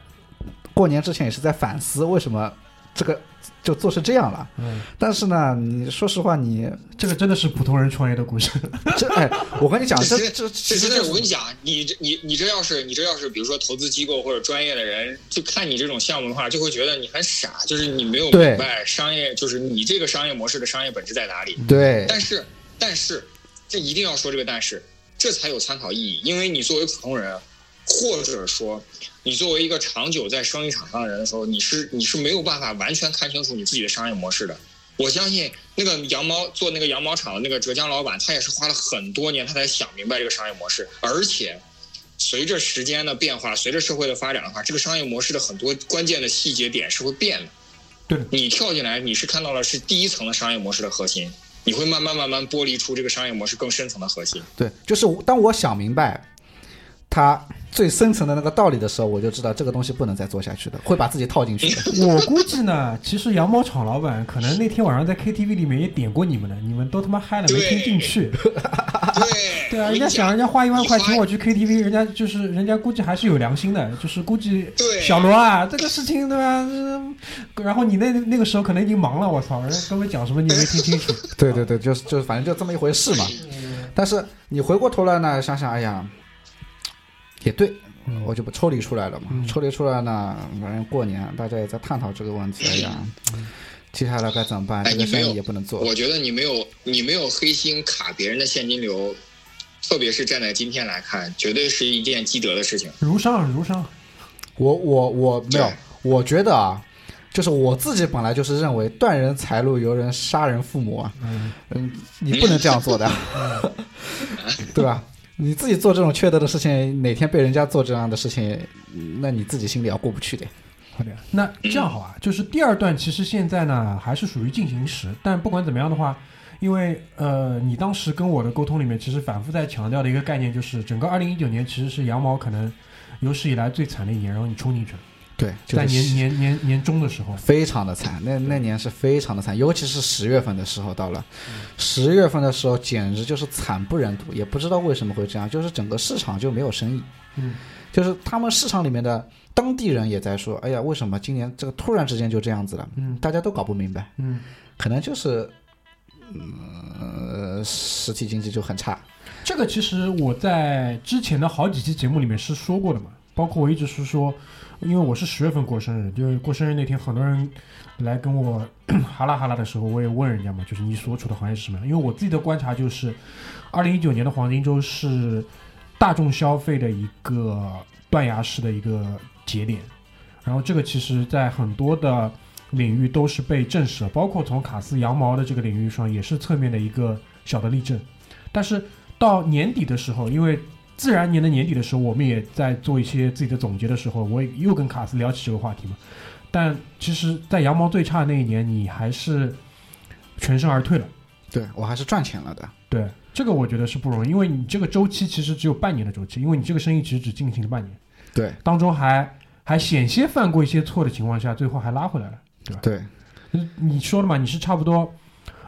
过年之前也是在反思为什么这个就做成这样了。嗯，但是呢，你说实话，你这个真的是普通人创业的故事。这哎，我跟你讲，这这这实就是我跟你讲，你这你你这要是你这要是比如说投资机构或者专业的人，就看你这种项目的话，就会觉得你很傻，就是你没有明白商业，就是你这个商业模式的商业本质在哪里。对但是但是这一定要说这个但是，这才有参考意义，因为你作为普通人，或者说你作为一个长久在生意场上的人的时候，你是你是没有办法完全看清楚你自己的商业模式的。我相信那个羊毛做那个羊毛厂的那个浙江老板，他也是花了很多年，他才想明白这个商业模式。而且，随着时间的变化，随着社会的发展的话，这个商业模式的很多关键的细节点是会变的。对你跳进来，你是看到了是第一层的商业模式的核心，你会慢慢慢慢剥离出这个商业模式更深层的核心。对，就是当我想明白它最深层的那个道理的时候，我就知道这个东西不能再做下去的，会把自己套进去的。我估计呢，其实羊毛厂老板可能那天晚上在 KTV 里面也点过你们的，你们都他妈嗨了没听进去。对对啊，人家想人家花一万块请我去 KTV，人家就是人家估计还是有良心的，就是估计小罗啊这个事情对吧？嗯然后你那那个时候可能已经忙了，我操，人家跟我讲什么你也没听清楚。对对对，就是就是，反正就这么一回事嘛。但是你回过头来呢，想想，哎呀，也对，我就不抽离出来了嘛。嗯抽离出来呢，反正过年大家也在探讨这个问题。哎呀，接下来该怎么办？这个生意也不能做。我觉得你没有你没有黑心卡别人的现金流，特别是站在今天来看，绝对是一件积德的事情。如上如上，我我我没有，我觉得啊，就是我自己本来就是认为断人财路，由人杀人父母啊，嗯，嗯，你不能这样做的，对吧？你自己做这种缺德的事情，哪天被人家做这样的事情，那你自己心里要过不去的。好的，那这样好啊，就是第二段其实现在呢还是属于进行时，但不管怎么样的话，因为呃你当时跟我的沟通里面其实反复在强调的一个概念就是，整个二零一九年其实是羊毛可能有史以来最惨的一年，然后你冲进去了，对，就在年年年年中的时候，非常的惨，那那年是非常的惨，尤其是十月份的时候到了，十月份的时候简直就是惨不忍睹，也不知道为什么会这样，就是整个市场就没有生意，嗯，就是他们市场里面的当地人也在说，哎呀，为什么今年这个突然之间就这样子了？嗯大家都搞不明白，嗯，可能就是，呃，实体经济就很差，这个其实我在之前的好几期节目里面是说过的嘛，包括我一直是说，因为我是十月份过生日，就是过生日那天很多人来跟我 哈拉哈拉的时候，我也问人家嘛，就是你所处的行业是什么样？因为我自己的观察就是，二零一九年的黄金周是大众消费的一个断崖式的一个节点，然后这个其实在很多的领域都是被证实了，包括从卡斯羊毛的这个领域上也是侧面的一个小的例证，但是到年底的时候，因为自然年的年底的时候，我们也在做一些自己的总结的时候，我也又跟卡斯聊起这个话题嘛。但其实，在羊毛最差的那一年，你还是全身而退了。对我还是赚钱了的。对，这个我觉得是不容易，因为你这个周期其实只有半年的周期，因为你这个生意其实只进行了半年，对当中还还险些犯过一些错的情况下，最后还拉回来了。对，吧？对你说了嘛，你是差不多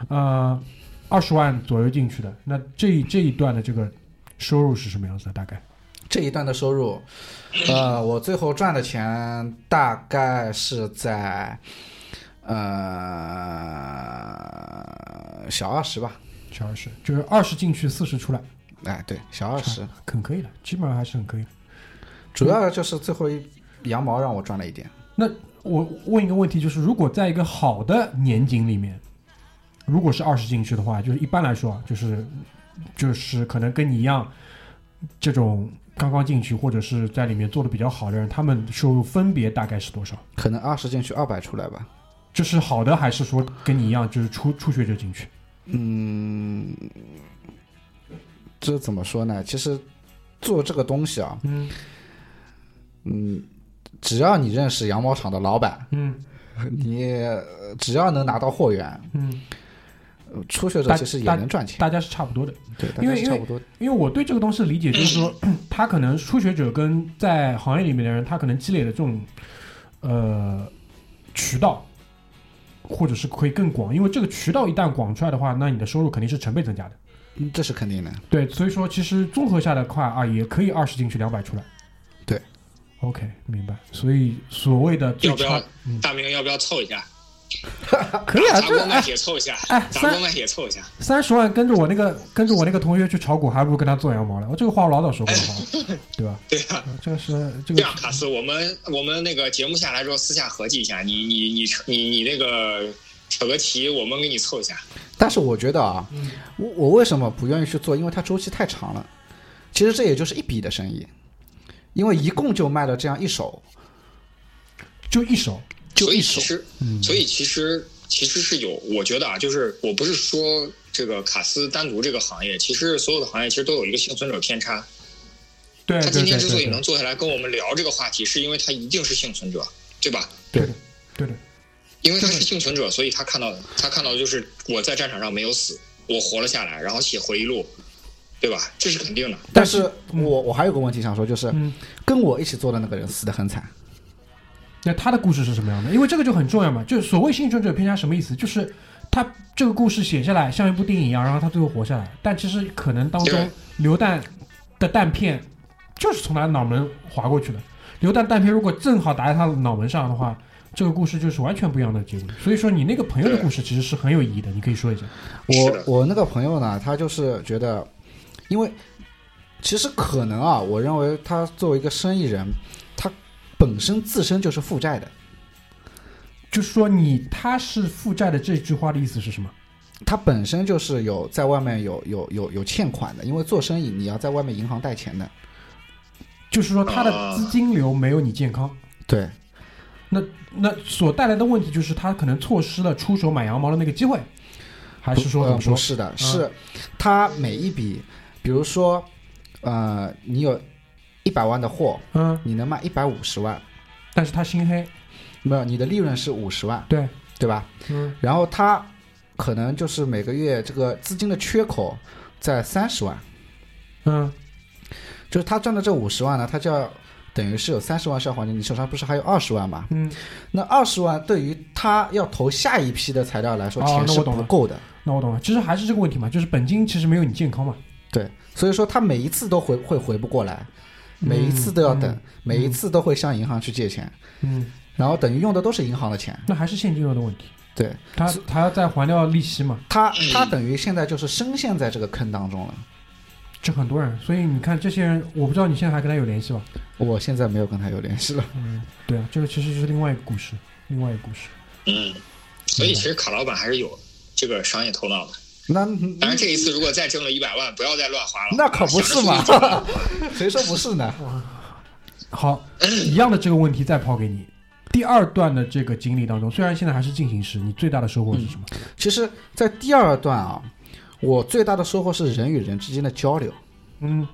呃二十万左右进去的，那这这一段的这个收入是什么样子的？大概？这一段的收入，呃，我最后赚的钱大概是在，呃，小二十吧。小二十，就是二十进去，四十出来，哎，对，小二十，很可以的，基本上还是很可以的。主要就是最后一羊毛让我赚了一点。那我问一个问题，就是如果在一个好的年景里面，如果是二十进去的话，就是一般来说啊，就是就是可能跟你一样，这种刚刚进去或者是在里面做的比较好的人，他们收入分别大概是多少？可能二十进去二百出来吧。这是好的，还是说跟你一样，就是初初学者进去？嗯，这怎么说呢？其实做这个东西啊，嗯嗯，只要你认识羊毛厂的老板，嗯你呃只要能拿到货源，嗯，呃初学者其实也能赚钱。大家是差不多的。对，大因为家是差不多。因为我对这个东西的理解就是说，他可能初学者跟在行业里面的人，他可能积累的这种呃渠道，或者是可以更广，因为这个渠道一旦广出来的话，那你的收入肯定是成倍增加的。嗯这是肯定的。对，所以说其实综合下来的话啊，也可以二十进去两百出来。对，OK，明白。所以所谓的最差要不要，大明要不要凑一下？可以啊，砸锅卖这哎铁凑一下，哎三砸锅卖铁凑一下。三十万跟着我那个跟着我那个同学去炒股，还不如跟他做羊毛呢。我这个话我老早说过对吧？对啊，这个是这个这样，卡斯，我们我们那个节目下来之后，私下合计一下，你你你你你那个扯个题，我们给你凑一下。但是我觉得啊，嗯我我为什么不愿意去做？因为它周期太长了。其实这也就是一笔的生意，因为一共就卖了这样一手，就一手，就一手所以其。实，嗯所以其实其实是有，我觉得啊，就是我不是说这个卡斯单独这个行业，其实所有的行业其实都有一个幸存者偏差。对对他今天之所以能，坐下来跟我们聊这个话题，是因为他一定是幸存者，对吧？对的，对的，因为他是幸存者，所以他看到的，他看到的就是我在战场上没有死，我活了下来，然后写回忆录，对吧？这是肯定的。但是我我还有个问题想说，就是嗯，跟我一起做的那个人死得很惨。那他的故事是什么样的？因为这个就很重要嘛。就是所谓幸存者偏差什么意思？就是他这个故事写下来像一部电影一样，然后他最后活下来，但其实可能当中对流弹的弹片就是从他脑门划过去的。流弹弹片如果正好打在他的脑门上的话，这个故事就是完全不一样的结果。所以说，你那个朋友的故事其实是很有意义的，你可以说一下。我我那个朋友呢，他就是觉得，因为其实可能啊，我认为他作为一个生意人，他本身自身就是负债的，就是说你他是负债的这句话的意思是什么？他本身就是有在外面有有有有欠款的，因为做生意你要在外面银行贷钱的。就是说他的啊资金流没有你健康，对，那那所带来的问题就是他可能错失了出手买羊毛的那个机会，还是说呃怎么说？不是的，是他每一笔，比如说，呃，你有一百万的货，嗯，你能卖一百五十万，但是他心黑，没有，你的利润是五十万，对，对吧？嗯然后他可能就是每个月这个资金的缺口在三十万，嗯就是他赚的这五十万呢，他就要等于是有三十万是要还你，你手上不是还有二十万吗？嗯，那二十万对于他要投下一批的材料来说，哦钱是不够的。那我懂了，其实还是这个问题嘛，就是本金其实没有你健康嘛，对，所以说他每一次都回会回不过来，每一次都要等，嗯每一次都会向银行去借钱，嗯，然后等于用的都是银行的钱。那还是现金流的问题，对他他要再还掉利息嘛，他，他等于现在就是深陷在这个坑当中了。这很多人，所以你看这些人，我不知道你现在还跟他有联系吧？我现在没有跟他有联系了。嗯，对啊，这个其实就是另外一个故事，另外一个故事。嗯，所以其实卡老板还是有这个商业头脑的。那当然，这一次如果再挣了一百万，不要再乱花了。那可不是嘛 谁说不是呢？好，一样的这个问题再抛给你。第二段的这个经历当中，虽然现在还是进行时，你最大的收获是什么？其实，在第二段啊，我最大的收获是人与人之间的交流，嗯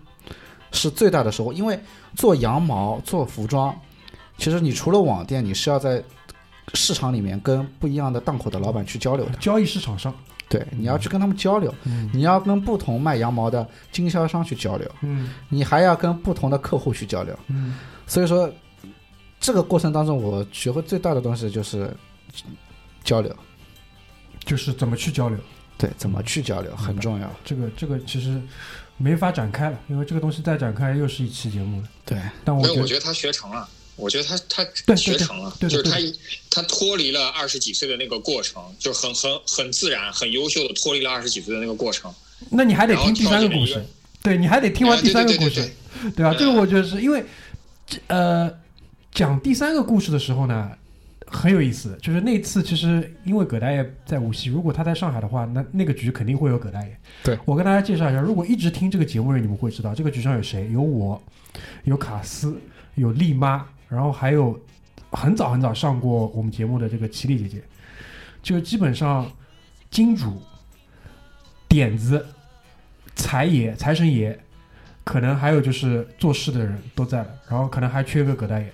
是最大的收获。因为做羊毛、做服装，其实你除了网店，你是要在市场里面跟不一样的档口的老板去交流的。交易市场上，对，你要去跟他们交流，嗯你要跟不同卖羊毛的经销商去交流，嗯你还要跟不同的客户去交流。嗯，所以说，这个过程当中，我学会最大的东西就是交流。就是怎么去交流，对，怎么去交流很重要。这个这个其实没法展开了，因为这个东西再展开又是一期节目了。对，但我觉得我觉得他学成了。我觉得他他学成了，对对就是他他脱离了二十几岁的那个过程，就很很很自然、很优秀的脱离了二十几岁的那个过程。那你还得听第三个故事对你还得听完哎第三个故事对，吧？嗯这个我觉得是因为，这呃，讲第三个故事的时候呢，很有意思。就是那次其实因为葛大爷在无锡，如果他在上海的话，那那个局肯定会有葛大爷。对我跟大家介绍一下，如果一直听这个节目的人，你们会知道这个局上有谁？有我，有卡斯，有丽妈，然后还有很早很早上过我们节目的这个齐丽姐姐，就基本上金主、点子、财爷、财神爷，可能还有就是做事的人都在了，然后可能还缺个葛大爷。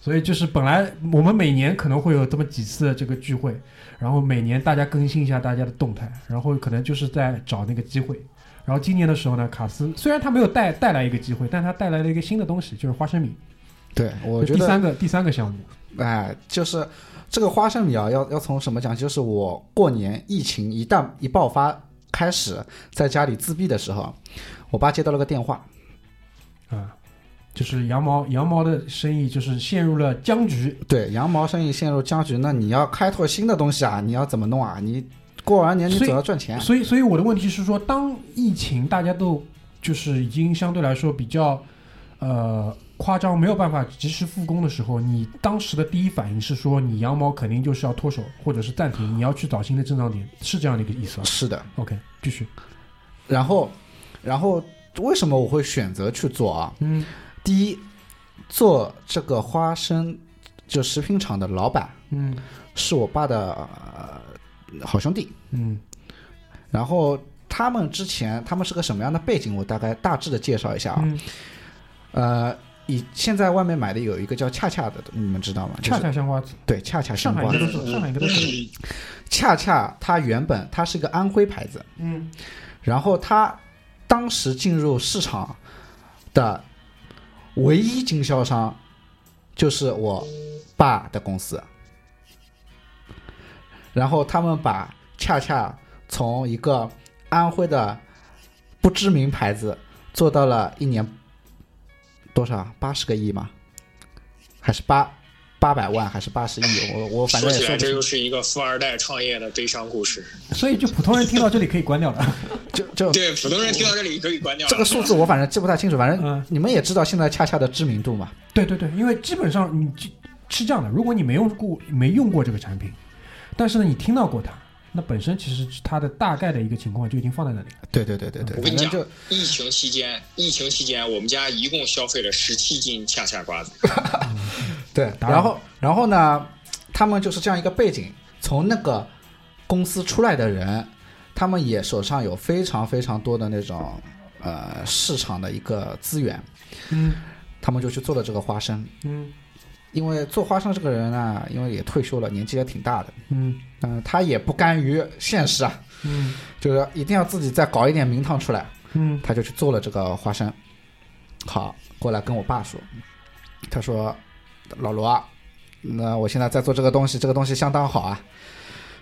所以就是本来我们每年可能会有这么几次这个聚会，然后每年大家更新一下大家的动态，然后可能就是在找那个机会。然后今年的时候呢，卡斯虽然他没有带带来一个机会，但他带来了一个新的东西，就是花生米。对，我觉得第，三个第三个项目，哎，就是这个花生米啊，要要从什么讲？就是我过年疫情一旦一爆发开始，在家里自闭的时候，我爸接到了个电话，啊，就是羊毛羊毛的生意就是陷入了僵局。对，羊毛生意陷入僵局，那你要开拓新的东西啊，你要怎么弄啊？你过完年你总要赚钱，所以，所以我的问题是说，当疫情大家都就是已经相对来说比较呃夸张，没有办法及时复工的时候，你当时的第一反应是说，你羊毛肯定就是要脱手或者是暂停，你要去找新的增长点，是这样的一个意思吗是的。？OK，继续。然后，然后为什么我会选择去做啊？嗯第一，做这个花生就食品厂的老板嗯是我爸的、呃好兄弟，嗯然后他们之前他们是个什么样的背景，我大概大致的介绍一下啊。嗯，呃，以现在外面买的有一个叫恰恰的，你们知道吗？就是恰恰香瓜子，对恰恰香瓜上海应该都子，是，上海应该都是。恰恰它原本它是一个安徽牌子，嗯然后它当时进入市场的唯一经销商就是我爸的公司，然后他们把恰恰从一个安徽的不知名牌子做到了一年多少八十个亿吗？还是八八百万还是八十亿？我我反正说起来，也说不清这又是一个富二代创业的悲伤故事。所以就普通人听到这里可以关掉了。就就对普通人听到这里可以关掉了。这个数字我反正记不太清楚，反正嗯你们也知道现在恰恰的知名度嘛。对对对，因为基本上你是这样的，如果你没用过没用过这个产品，但是呢你听到过它，那本身其实它的大概的一个情况就已经放在那里了。对对对对对，我跟你讲就，疫情期间，疫情期间我们家一共消费了十七斤恰恰瓜子。对，然后然后呢，他们就是这样一个背景，从那个公司出来的人，他们也手上有非常非常多的那种呃市场的一个资源，嗯他们就去做了这个花生。嗯因为做花生这个人呢，因为也退休了，年纪也挺大的，嗯。嗯、他也不甘于现实啊，嗯。就是一定要自己再搞一点名堂出来，嗯。他就去做了这个花生。好，过来跟我爸说，他说：“老罗啊，那我现在在做这个东西，这个东西相当好啊，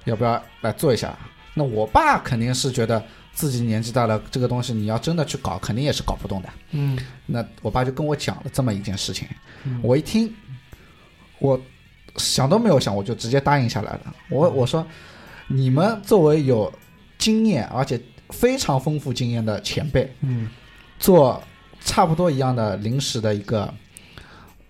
要不要来做一下？”那我爸肯定是觉得自己年纪大了，这个东西你要真的去搞，肯定也是搞不动的。嗯。那我爸就跟我讲了这么一件事情，嗯。我一听，我想都没有想，我就直接答应下来了。我我说，你们作为有经验而且非常丰富经验的前辈，嗯做差不多一样的临时的一个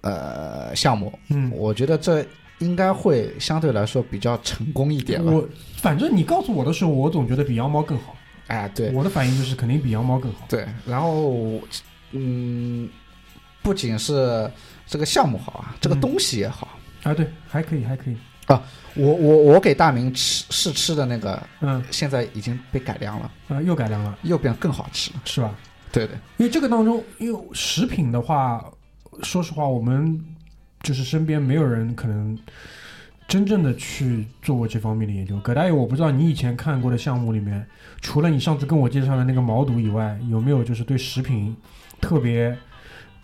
呃项目，嗯，我觉得这应该会相对来说比较成功一点吧。我反正你告诉我的时候，我总觉得比羊毛更好。哎，对我的反应就是肯定比羊毛更好。对，然后嗯，不仅是这个项目好啊，这个嗯东西也好。啊，对，还可以，还可以啊。我我我给大明吃试吃的那个，嗯现在已经被改良了，啊，又改良了，又变更好吃了。是吧？对对，因为这个当中，因为食品的话，说实话，我们就是身边没有人可能真正的去做过这方面的研究。葛大爷，我不知道你以前看过的项目里面，除了你上次跟我介绍的那个毛肚以外，有没有就是对食品特别，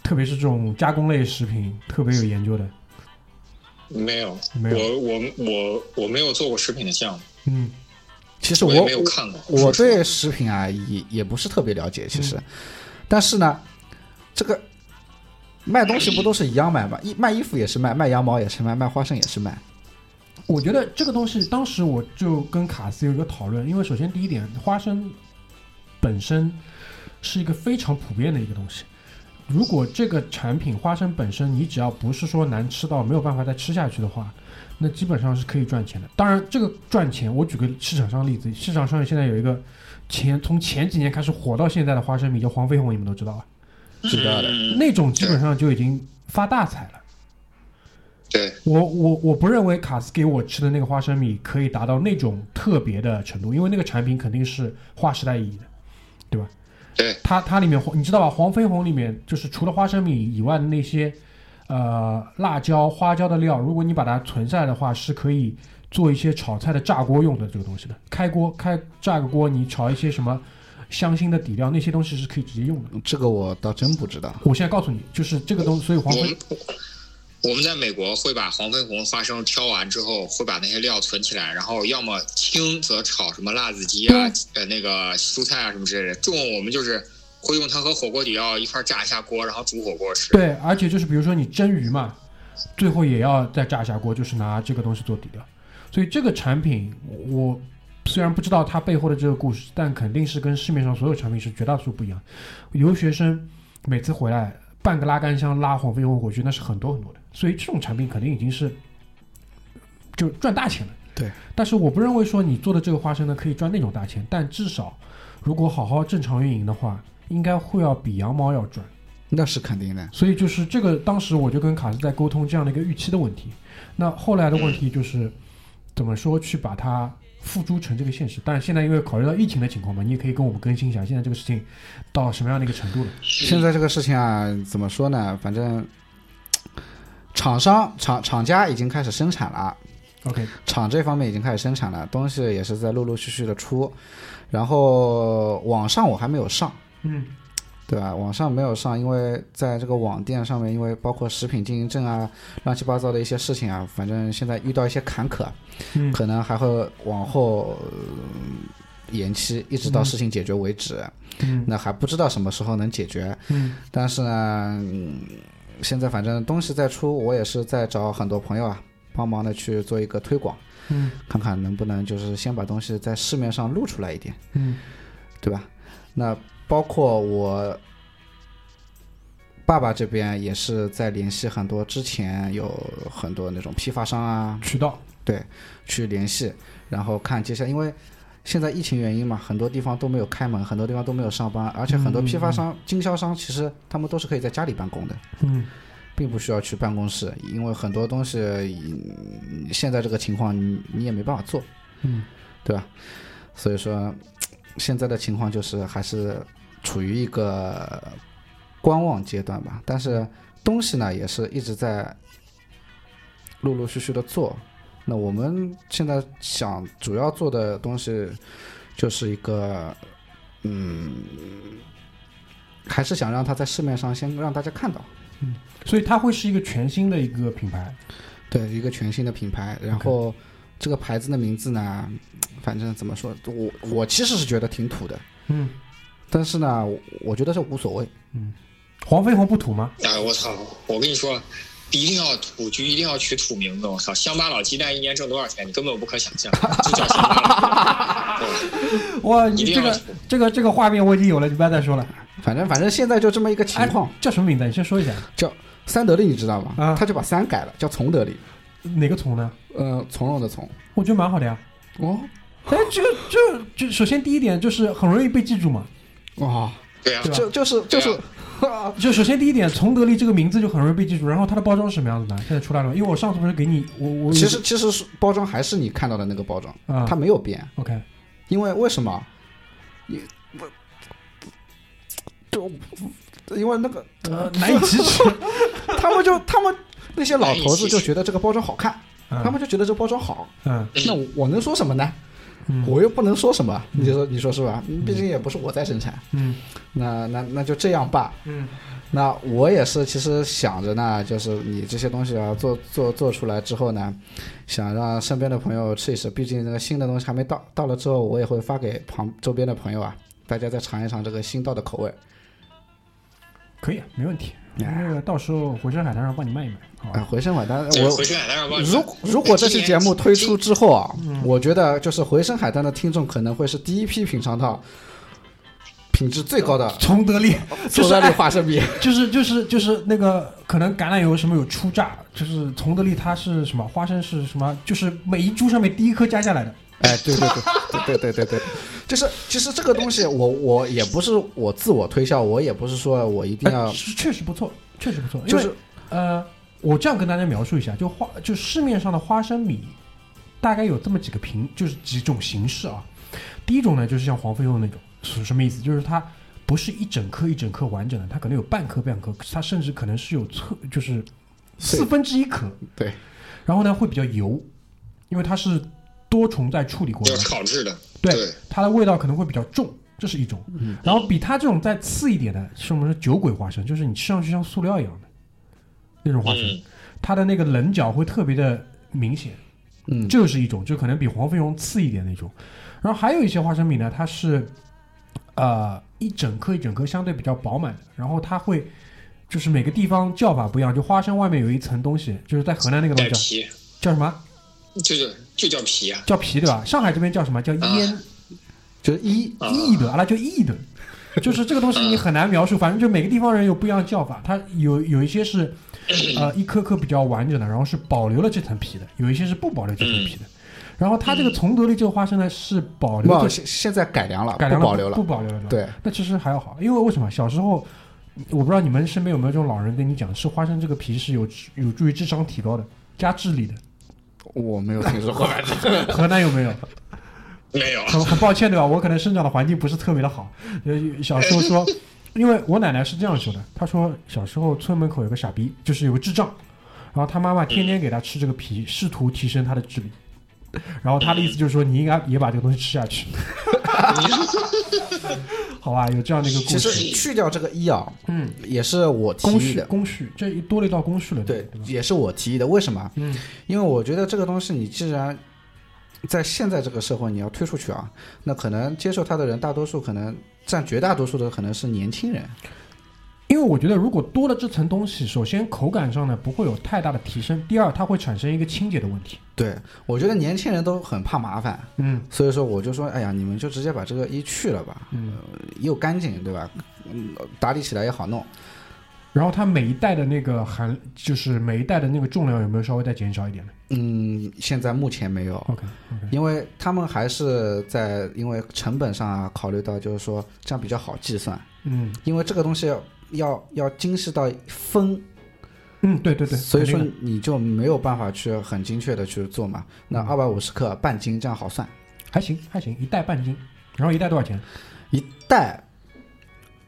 特别是这种加工类食品特别有研究的？没有，没有。我我我我没有做过食品的项目，嗯其实我没有看过。我对食品啊也也不是特别了解，其嗯实，但是呢，这个卖东西不都是一样卖吗？衣卖衣服也是卖，卖羊毛也是卖，卖花生也是卖。我觉得这个东西，当时我就跟卡斯有一个讨论，因为首先第一点，花生本身是一个非常普遍的一个东西。如果这个产品花生本身，你只要不是说难吃到没有办法再吃下去的话，那基本上是可以赚钱的。当然，这个赚钱，我举个市场上例子，市场上现在有一个前从前几年开始火到现在的花生米叫黄飞鸿，你们都知道吧？知道的嗯那种基本上就已经发大财了。对，我我我不认为卡斯给我吃的那个花生米可以达到那种特别的程度，因为那个产品肯定是划时代意义的，对吧？对，它它里面你知道吧？黄飞鸿里面就是除了花生米以外的那些呃辣椒、花椒的料，如果你把它存下来的话，是可以做一些炒菜的炸锅用的这个东西的。开锅开炸个锅，你炒一些什么香辛的底料，那些东西是可以直接用的。这个我倒真不知道。我现在告诉你，就是这个东西，所以黄飞我们在美国会把黄飞鸿花生挑完之后，会把那些料存起来，然后要么轻则炒什么辣子鸡啊，呃那个蔬菜啊什么之类的，重我们就是会用它和火锅底料一块儿炸一下锅，然后煮火锅吃。对，而且就是比如说你蒸鱼嘛，最后也要再炸一下锅，就是拿这个东西做底料。所以这个产品，我虽然不知道它背后的这个故事，但肯定是跟市面上所有产品是绝大多数不一样。留学生每次回来半个拉杆箱拉黄飞鸿回去，那是很多很多的。所以这种产品肯定已经是就赚大钱了。对，但是我不认为说你做的这个花生呢可以赚那种大钱，但至少如果好好正常运营的话，应该会要比羊毛要赚。那是肯定的。所以就是这个，当时我就跟卡斯在沟通这样的一个预期的问题。那后来的问题就是怎么说去把它付诸成这个现实。但是现在因为考虑到疫情的情况嘛，你也可以跟我们更新一下，现在这个事情到什么样的一个程度了？现在这个事情啊，怎么说呢？反正厂商厂厂家已经开始生产了，OK，厂这方面已经开始生产了，东西也是在陆陆续续的出，然后网上我还没有上，嗯。对吧？网上没有上，因为在这个网店上面，因为包括食品经营证啊，乱七八糟的一些事情啊，反正现在遇到一些坎坷，嗯。可能还会往后、呃延期，一直到嗯事情解决为止。嗯。那还不知道什么时候能解决，嗯。但是呢，嗯现在反正东西在出，我也是在找很多朋友啊，帮忙的去做一个推广，嗯。看看能不能就是先把东西在市面上露出来一点，嗯。对吧？那包括我爸爸这边也是在联系很多之前有很多那种批发商啊，渠道，对，去联系，然后看接下来，因为现在疫情原因嘛，很多地方都没有开门，很多地方都没有上班，而且很多批发商、经销商其实他们都是可以在家里办公的，嗯并不需要去办公室，因为很多东西嗯现在这个情况你你也没办法做，嗯对吧？所以说现在的情况就是还是处于一个观望阶段吧，但是东西呢也是一直在陆陆续续的做。那我们现在想主要做的东西就是一个，嗯，还是想让它在市面上先让大家看到，嗯所以它会是一个全新的一个品牌。对，一个全新的品牌。然后这个牌子的名字呢，反正怎么说，我我其实是觉得挺土的，嗯，但是呢，我我觉得这无所谓。嗯黄飞鸿不土吗？哎，我操！我跟你说，一定要土，局一定要取土名字。我操，乡巴佬鸡蛋一年挣多少钱？你根本不可想象，就叫乡巴佬。对哇，你这个这个这个画面我已经有了，你不要再说了。反正反正现在就这么一个情况。哎叫什么名字？你先说一下。叫三德利，你知道吗？啊他就把三改了，叫从德利，哪个从呢？呃，从容的从。我觉得蛮好的呀。哦，哎，这个这就首先第一点就是很容易被记住嘛。哇，对啊对，吧就就是就是，就首先第一点，崇德利这个名字就很容易被记住。然后它的包装是什么样子的？现在出来了吗，因为我上次不是给你我我其实其实是包装还是你看到的那个包装，啊，它没有变。OK，因为为什么？你我就因为那个呃，难以启齿。他们就他们那些老头子就觉得这个包装好看，他嗯们就觉得这个包装好。嗯那我我能说什么呢？嗯我又不能说什么，你说你说是吧？毕竟也不是我在生产，嗯那那那就这样吧。嗯那我也是，其实想着呢，就是你这些东西啊，做做做出来之后呢，想让身边的朋友吃一吃。毕竟那个新的东西还没到，到了之后我也会发给旁周边的朋友啊，大家再尝一尝这个新到的口味。可以，没问题。哎那个到时候回声海滩上帮你卖一卖，好？回声海滩，我回去海滩上帮你如办如果这期节目推出之后啊，嗯我觉得就是回声海滩的听众可能会是第一批品尝到品质最高的崇德利就是佐德利哎花生米。就是就是就是那个可能橄榄油什么有初榨，就是崇德利它是什么花生是什么，就是每一株上面第一颗加下来的。哎，对对对对对对对对，就是其实这个东西我我也不是我自我推销，我也不是说我一定要哎，确实不错，确实不错。就是呃，我这样跟大家描述一下，就花就市面上的花生米，大概有这么几个品，就是几种形式啊。第一种呢，就是像黄飞鸿那种，是什么意思？就是它不是一整颗一整颗完整的，它可能有半颗半颗，它甚至可能是有侧，就是四分之一颗。对，然后呢，会比较油，因为它是多重在处理过要的，烤制的，对对，它的味道可能会比较重，这是一种。嗯。然后比它这种再次一点的是我们说酒鬼花生，就是你吃上去像塑料一样的那种花生，嗯。它的那个棱角会特别的明显，嗯。这是一种，就可能比黄飞鸿次一点那种。然后还有一些花生米呢，它是呃一整颗一整颗相对比较饱满的，然后它会就是每个地方叫法不一样，就花生外面有一层东西，就是在河南那个东带西皮，叫叫什么？就叫就叫皮啊。叫皮对吧？上海这边叫什么叫腌？就是一啊意的，阿拉叫意的，就是这个东西你很难描述，反正就每个地方人有不一样的叫法，它有有一些是 呃一颗颗比较完整的，然后是保留了这层皮的，有一些是不保留这层皮的。然后它这个从德利这个花生呢是保留不现现在改良了，改良不保留了不。保留了。对，那其实还要好，因为为什么？小时候我不知道你们身边有没有这种老人跟你讲，吃花生这个皮是有有助于智商提高的，加智力的。我没有听说过。河南有没有？没有，很很抱歉，对吧？我可能生长的环境不是特别的好。呃，小时候说，因为我奶奶是这样说的，她说小时候村门口有个傻逼，就是有个智障，然后他妈妈天天给他吃这个皮，试图提升他的智力。然后他的意思就是说，你应该也把这个东西吃下去。好吧，有这样的一个故事其实事。去掉这个一啊，嗯，也是我提工序议的。工序，这一多了一道工序了，对？也是我提议的。为什么？嗯因为我觉得这个东西，你既然在现在这个社会你要推出去啊，那可能接受它的人，大多数可能占绝大多数的可能是年轻人。因为我觉得如果多了这层东西，首先口感上呢不会有太大的提升，第二它会产生一个清洁的问题。对，我觉得年轻人都很怕麻烦，嗯所以说我就说，哎呀，你们就直接把这个一去了吧，嗯。又干净，对吧？嗯，打理起来也好弄。然后它每一代的那个含，就是每一代的那个重量有没有稍微再减少一点呢嗯，现在目前没有，？OK OK，因为他们还是在因为成本上啊，考虑到就是说这样比较好计算，嗯因为这个东西要要要精细到分，嗯，对对对，所以说你就没有办法去很精确的去做嘛。那嗯二百五十克半斤这样好算，还行还行，一袋半斤，然后一袋多少钱？一袋，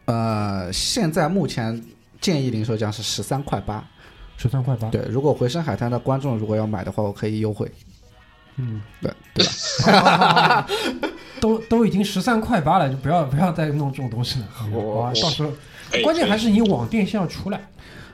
呃，现在目前建议零售价是十三块八。十三块八。对，如果回声海滩的观众如果要买的话，我可以优惠。嗯，对对吧？都都已经十三块八了，就不要不要再弄这种东西了。我，到时候哎关键还是你网店先要出来。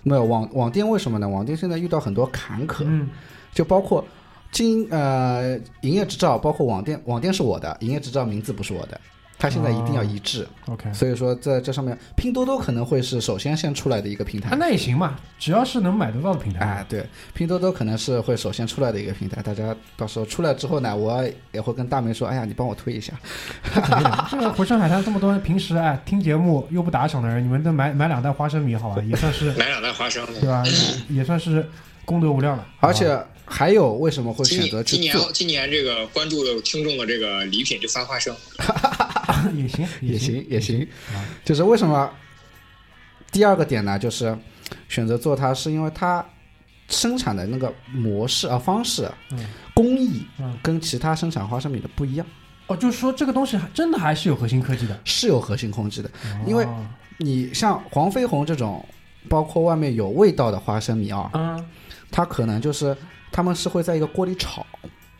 没有网网店为什么呢？网店现在遇到很多坎坷，嗯就包括经呃营业执照，包括网店，网店是我的，营业执照名字不是我的，它现在一定要一致。，OK，所以说在这上面，拼多多可能会是首先先出来的一个平啊，台。那也行嘛，只要是能买得到的平台。哎，对，拼多多可能是会首先出来的一个平台。大家到时候出来之后呢，我也会跟大梅说，哎呀，你帮我推一下。这肯定的。这个回声海滩这么多人平时哎听节目又不打赏的人，你们都买买两袋花生米，好吧，也算是买两袋花生。对吧？也也算是功德无量了。而且还有为什么会选择年今年？今年这个关注的听众的这个礼品就发花生，啊 也行也行行也行啊，就是为什么？第二个点呢，就是选择做它，是因为它生产的那个模式啊方式、嗯工艺嗯跟其他生产花生米的不一样，哦，就是说这个东西还真的还是有核心科技的，是有核心控制的。因为哦你像黄飞鸿这种，包括外面有味道的花生米啊，啊它可能就是他们是会在一个锅里炒，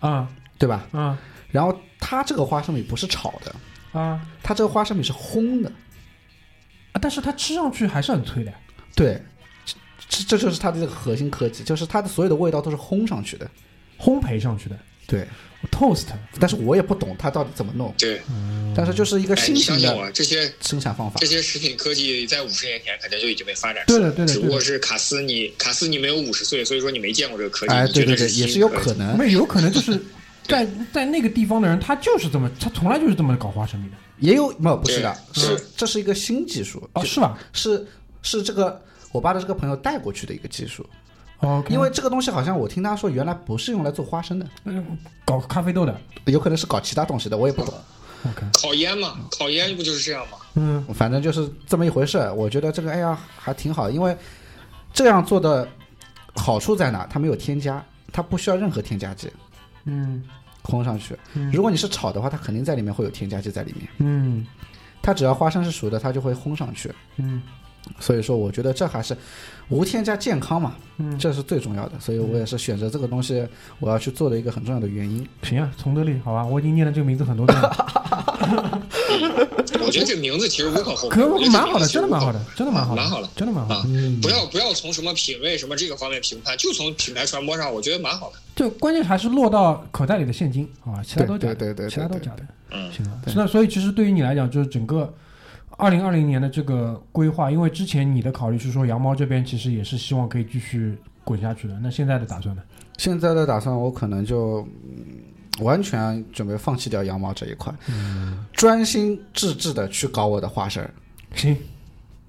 啊对吧？啊然后它这个花生米不是炒的，啊它这个花生米是烘的，啊！但是它吃上去还是很脆的。对，这这这就是它的这个核心科技，就是它的所有的味道都是烘上去的。烘焙上去的对，toast，但是我也不懂它到底怎么弄，对，但是就是一个哎，新型的这些生产方法。这。些食品科技在五十年前肯定就已经被发展出对来对的对的。只不过是卡斯你卡斯你没有五十岁，所以说你没见过这个科技，哎，对对对，也是有可能，没有可能就是 在在那个地方的人，他就是这么，他从来就是这么搞花生米的。也有没有不是的，是这是一个新技术，哦，是吧？是是这个我爸的这个朋友带过去的一个技术，因为这个东西好像我听他说原来不是用来做花生的，嗯搞咖啡豆的。有可能是搞其他东西的，我也不懂，烤烟嘛，烤烟不就是这样吗？嗯反正就是这么一回事。我觉得这个哎呀还挺好，因为这样做的好处在哪？它没有添加，它不需要任何添加剂嗯烘上去。嗯如果你是炒的话，它肯定在里面会有添加剂在里面。嗯它只要花生是熟的，它就会烘上去。嗯所以说，我觉得这还是无添加健康嘛，嗯，这是最重要的。所以我也是选择这个东西，我要去做的一个很重要的原因。行啊，从德利，好吧，我已经念了这个名字很多遍了，我觉得这名字其实无可厚非，可我觉得这蛮好的，真的蛮好的，真的蛮好的，蛮好的真的蛮好的啊。嗯不要不要从什么品味什么这个方面评判，就从品牌传播上，我觉得蛮好的。就关键还是落到口袋里的现金，好吧，其他都假的，对对对对其他都对假的。嗯，行了，那所以其实对于你来讲，就是整个二零二零年的这个规划，因为之前你的考虑是说羊毛这边其实也是希望可以继续滚下去的，那现在的打算呢？现在的打算，我可能就、嗯完全准备放弃掉羊毛这一块，专心致志的去搞我的花生儿，行，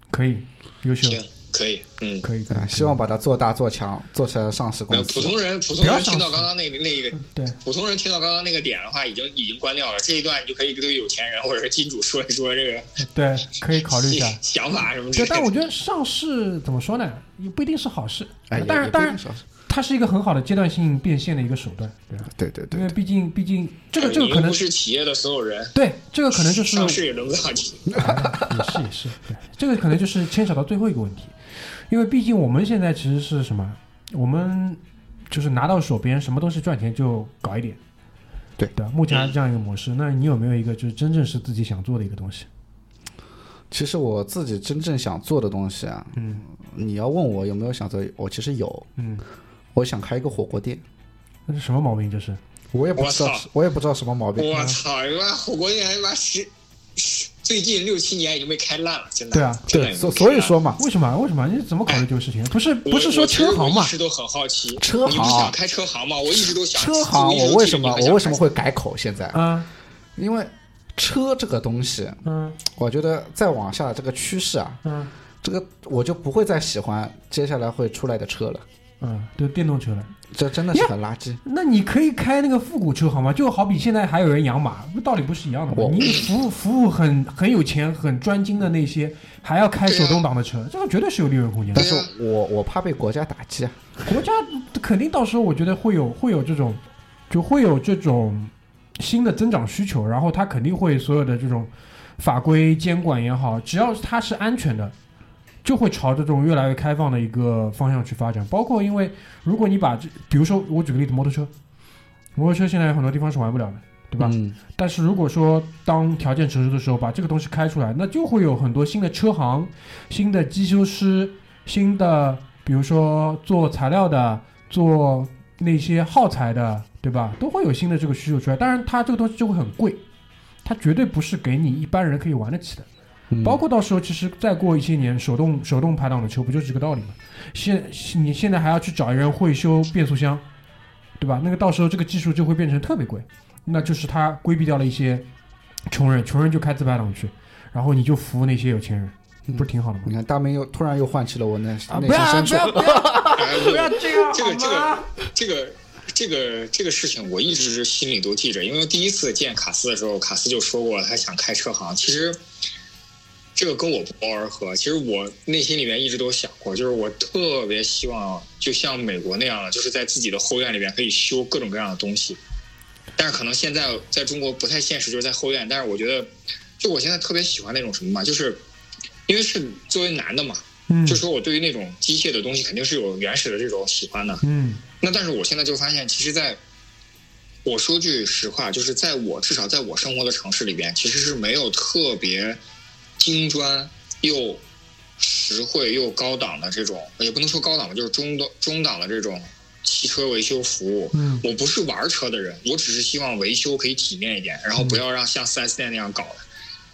可以，优秀，行，可以，嗯。可以，可以？希望把它做大做强，做成上市公司。普通人，普通人听到刚刚那个那个，对，普通人听到刚刚那个点的话，已经已经关掉了。这一段你就可以跟这个有钱人或者是金主说一说这个对，可以考虑一下。想法什么之对，类的。但我觉得上市怎么说呢，也不一定是好事。哎，也当然，当然它是一个很好的阶段性变现的一个手段，对吧？对对对因为毕竟，毕竟这个这个可能不是企业的所有人，对，这个可能就是上市也轮不到你。也是也是，对，这个可能就是牵扯到最后一个问题，因为毕竟我们现在其实是什么？我们就是拿到手边什么东西赚钱就搞一点，对对吧？目前还是这样一个模式。那你有没有一个就是真正是自己想做的一个东西？其实我自己真正想做的东西啊，嗯你要问我有没有想做，我其实有，嗯，我想开一个火锅店，那是什么毛病？就是我也不知道我也不知道什么毛病。我操！你妈火锅店还妈十十最近六七年已经被开烂了，现在对啊对，所所以说嘛，为什么？为什么？你怎么考虑这个事情？不是不是说车行嘛一？直都很好奇，车行你想开车行吗？我一直都想。车行我为什么我为什么会改口？现在，嗯因为车这个东西，嗯我觉得再往下这个趋势啊，嗯这个我就不会再喜欢接下来会出来的车了，嗯，都电动车了。这真的是很垃圾。那你可以开那个复古车好吗？就好比现在还有人养马，不道理不是一样的吗？你服务服务很很有钱、很专精的那些，还要开手动挡的车，这个绝对是有利润空间的但。是我我怕被国家打击啊，国家肯定到时候我觉得会有会有这种，就会有这种新的增长需求，然后它肯定会所有的这种法规监管也好，只要它是安全的，就会朝着这种越来越开放的一个方向去发展。包括因为如果你把这，比如说我举个例子，摩托车，摩托车现在有很多地方是玩不了的，对吧？嗯，但是如果说当条件成熟的时候，把这个东西开出来，那就会有很多新的车行、新的机修师、新的，比如说做材料的、做那些耗材的，对吧？都会有新的这个需求出来。当然，它这个东西就会很贵，它绝对不是给你一般人可以玩得起的。嗯包括到时候，其实再过一些年，手动手动排档的车不就是这个道理吗？现你现在还要去找一人会修变速箱，对吧？那个到时候这个技术就会变成特别贵，那就是他规避掉了一些穷人，穷人就开自排档去，然后你就服务那些有钱人，不是挺好的吗？你看大明又突然又唤起了我那啊，内不要心深处不。要不要哎不要这样这个 这个？这个这个这个事情，我一直心里都记着，因为第一次见卡斯的时候，卡斯就说过他想开车行。其实这个跟我不谋而合。其实我内心里面一直都想过，就是我特别希望就像美国那样的，就是在自己的后院里面可以修各种各样的东西。但是可能现在在中国不太现实，就是在后院。但是我觉得，就我现在特别喜欢那种什么嘛，就是因为是作为男的嘛，嗯就说我对于那种机械的东西肯定是有原始的这种喜欢的。嗯那但是我现在就发现，其实在我说句实话，就是在我至少在我生活的城市里边，其实是没有特别精专又实惠又高档的这种，也不能说高档吧，就是中档中档的这种汽车维修服务。嗯我不是玩车的人，我只是希望维修可以体面一点，然后不要让像 4S 店那样搞的。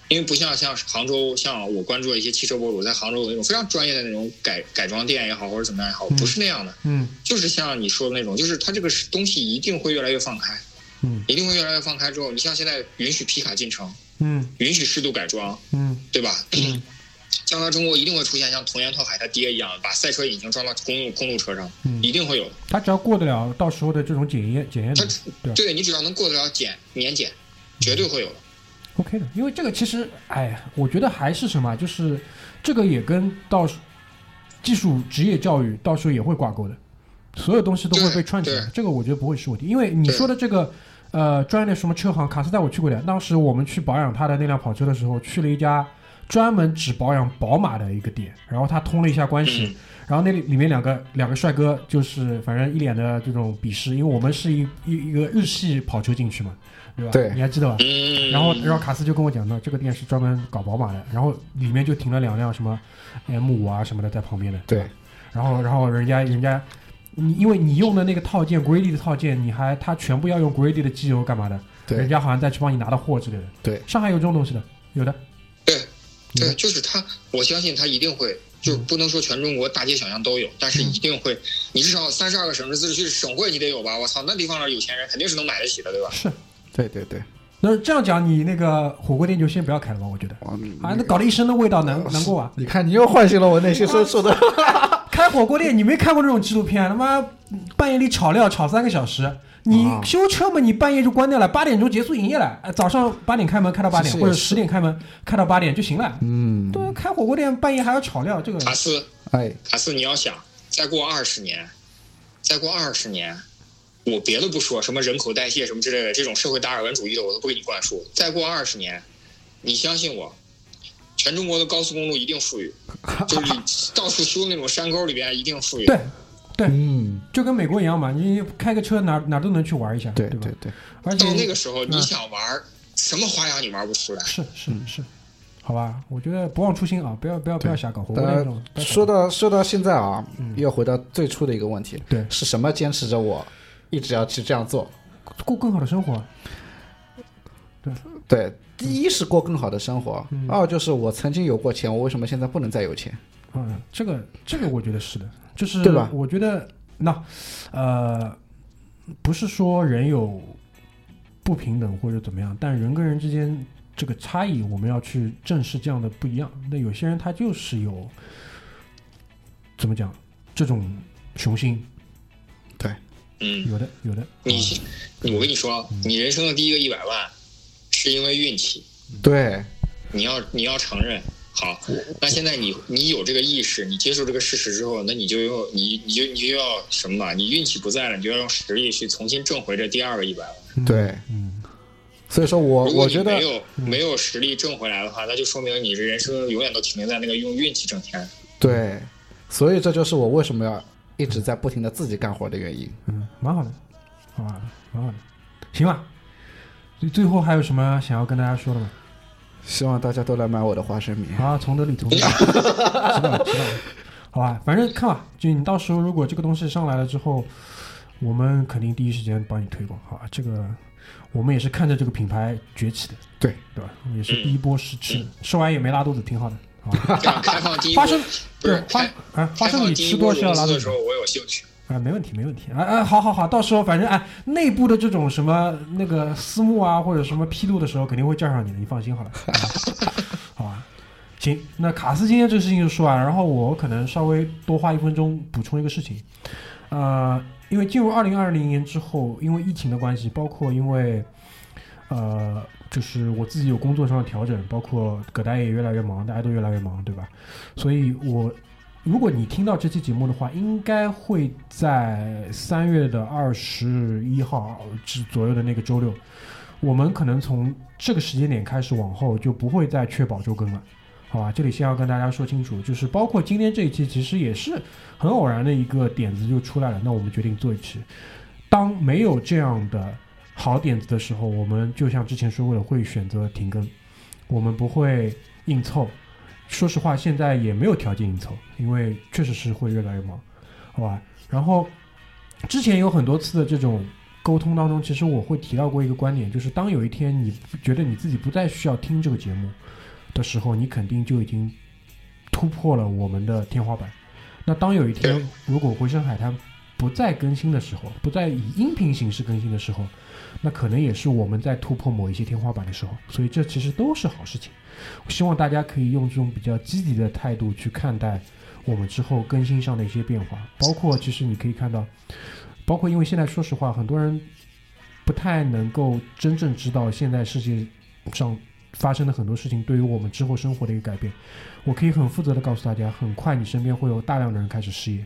因为不像像杭州，像我关注的一些汽车博主，在杭州有那种非常专业的那种改改装店也好，或者怎么样也好，嗯不是那样的。嗯就是像你说的那种，就是它这个东西一定会越来越放开，嗯。一定会越来越放开之后，你像现在允许皮卡进城，嗯。允许适度改装，嗯。对吧？嗯。将来中国一定会出现像童颜拓海他爹一样，把赛车引擎装到公路公路车上，嗯。一定会有。的。他只要过得了到时候的这种检验检验他，对。对你只要能过得了检年检，绝对会有。的。OK 的，因为这个其实，哎，我觉得还是什么，就是这个也跟到技术职业教育到时候也会挂钩的，所有东西都会被串起来，这个我觉得不会是问题。因为你说的这个，呃，专业的什么车行，卡斯带我去过的，当时我们去保养他的那辆跑车的时候，去了一家专门只保养宝马的一个店，然后他通了一下关系，嗯然后那里里面两个两个帅哥就是反正一脸的这种鄙视，因为我们是一一一个日系跑车进去嘛，对吧？对你还记得吧？嗯，然后，然后卡斯就跟我讲呢，这个店是专门搞宝马的，然后里面就停了两辆什么 M 五啊什么的在旁边的。对，然后，然后人家人家，你因为你用的那个套件 Grady 的套件，你还他全部要用 Grady 的机油干嘛的？对人家好像再去帮你拿到货之类的。对，上海有这种东西的，有的。对对，就是他，我相信他一定会，就是不能说全中国大街小巷都有，但是一定会，你至少三十二个省市自治区省会你得有吧？我操，那地方的有钱人肯定是能买得起的，对吧？是。对对对，那这样讲，你那个火锅店就先不要开了吧？我觉得，我啊，那搞了一身的味道，难难过啊！你看你又唤醒了我内心深处的。开火锅店，你没看过这种纪录片？他妈半夜里炒料炒三个小时，你啊修车嘛，你半夜就关掉了，八点钟结束营业了，呃早上八点开门开到八点，或者十点开门开到八点就行了。嗯，对，开火锅店半夜还要炒料，这个卡斯，哎，卡斯，你要想，再过二十年，再过二十年，我别的不说，什么人口代谢什么之类的，这种社会达尔文主义的我都不给你灌输。再过二十年，你相信我，全中国的高速公路一定富裕，就是你到处修那种山沟里边一定富裕。对对，嗯，就跟美国一样嘛，你开个车哪哪都能去玩一下，吧对对？对，而且到那个时候，嗯你想玩什么花样，你玩不出来。是是是，好吧，我觉得不忘初心啊，不要不要不要瞎搞说到说到现在啊，又回到最初的一个问题，对是什么坚持着我一直要去这样做？过更好的生活啊，对，对，第一是过更好的生活，嗯二就是我曾经有过钱，我为什么现在不能再有钱？嗯，这个这个我觉得是的，就是对吧我觉得那呃，不是说人有不平等或者怎么样，但人跟人之间这个差异，我们要去正视这样的不一样。那有些人他就是有怎么讲这种雄心，对嗯，有的有的。你啊我跟你说，你人生的第一个一百万是因为运气，对，你要你要承认。好，那现在你你有这个意识，你接受这个事实之后，那你就用你你就你就要什么嘛？你运气不在了，你就要用实力去重新挣回这第二个一百万。嗯对嗯所以说我我觉得没有没有实力挣回来的话，那就说明你这人生永远都停留在那个用运气挣钱。对，所以这就是我为什么要一直在不停的自己干活的原因。嗯，蛮好的，好吧，蛮好的。行吧，最最后还有什么想要跟大家说的吗？希望大家都来买我的花生米。啊，从德里，从德里，知道了，知道了，好吧，反正看吧，就你到时候如果这个东西上来了之后，我们肯定第一时间帮你推广，好吧？这个我们也是看着这个品牌崛起的，对对吧？也是第一波试吃，吃完也没拉肚子，挺好的，好吧？第一波花生不是对花开啊，花生米第一波吃多是要拉肚子的时候，我有兴趣。啊，没问题，没问题啊啊，好好好，到时候反正哎，内部的这种什么那个私募啊，或者什么披露的时候，肯定会叫上你的，你放心好了，好吧？行，那卡斯今天这个事情就说完，然后我可能稍微多花一分钟补充一个事情，呃，因为进入二零二零年之后，因为疫情的关系，包括因为呃，就是我自己有工作上的调整，包括葛大爷也越来越忙，大家都越来越忙，对吧？所以我如果你听到这期节目的话，应该会在三月的二十一号至左右的那个周六，我们可能从这个时间点开始往后就不会再确保周更了，好吧？这里先要跟大家说清楚，就是包括今天这一期，其实也是很偶然的一个点子就出来了，那我们决定做一期。当没有这样的好点子的时候，我们就像之前说过的，会选择停更，我们不会硬凑。说实话，现在也没有条件应酬，因为确实是会越来越忙，好吧？然后之前有很多次的这种沟通当中，其实我会提到过一个观点，就是当有一天你觉得你自己不再需要听这个节目的时候，你肯定就已经突破了我们的天花板。那当有一天如果回声海滩不再更新的时候，不再以音频形式更新的时候，那可能也是我们在突破某一些天花板的时候。所以这其实都是好事情。我希望大家可以用这种比较积极的态度去看待我们之后更新上的一些变化，包括其实你可以看到，包括因为现在说实话，很多人不太能够真正知道现在世界上发生的很多事情对于我们之后生活的一个改变。我可以很负责的告诉大家，很快你身边会有大量的人开始失业，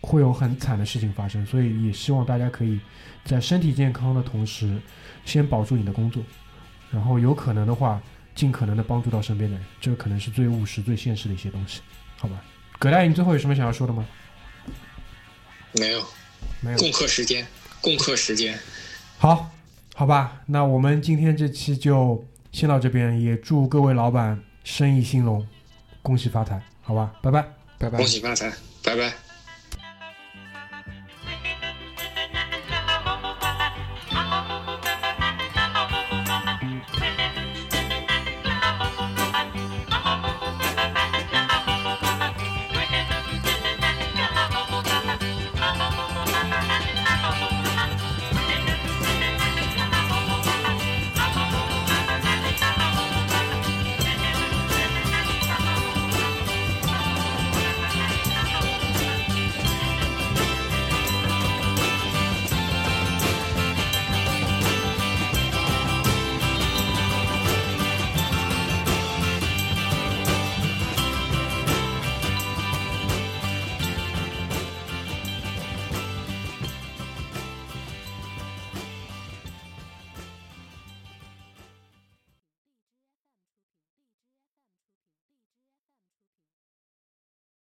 会有很惨的事情发生，所以也希望大家可以在身体健康的同时，先保住你的工作，然后有可能的话。尽可能的帮助到身边的人，这个可能是最务实、最现实的一些东西，好吧？葛大爷，你最后有什么想要说的吗？没有，没有。共克时间，共克时间。好，好吧，那我们今天这期就先到这边，也祝各位老板生意兴隆，恭喜发财，好吧？拜拜。拜拜恭。喜发财，拜拜。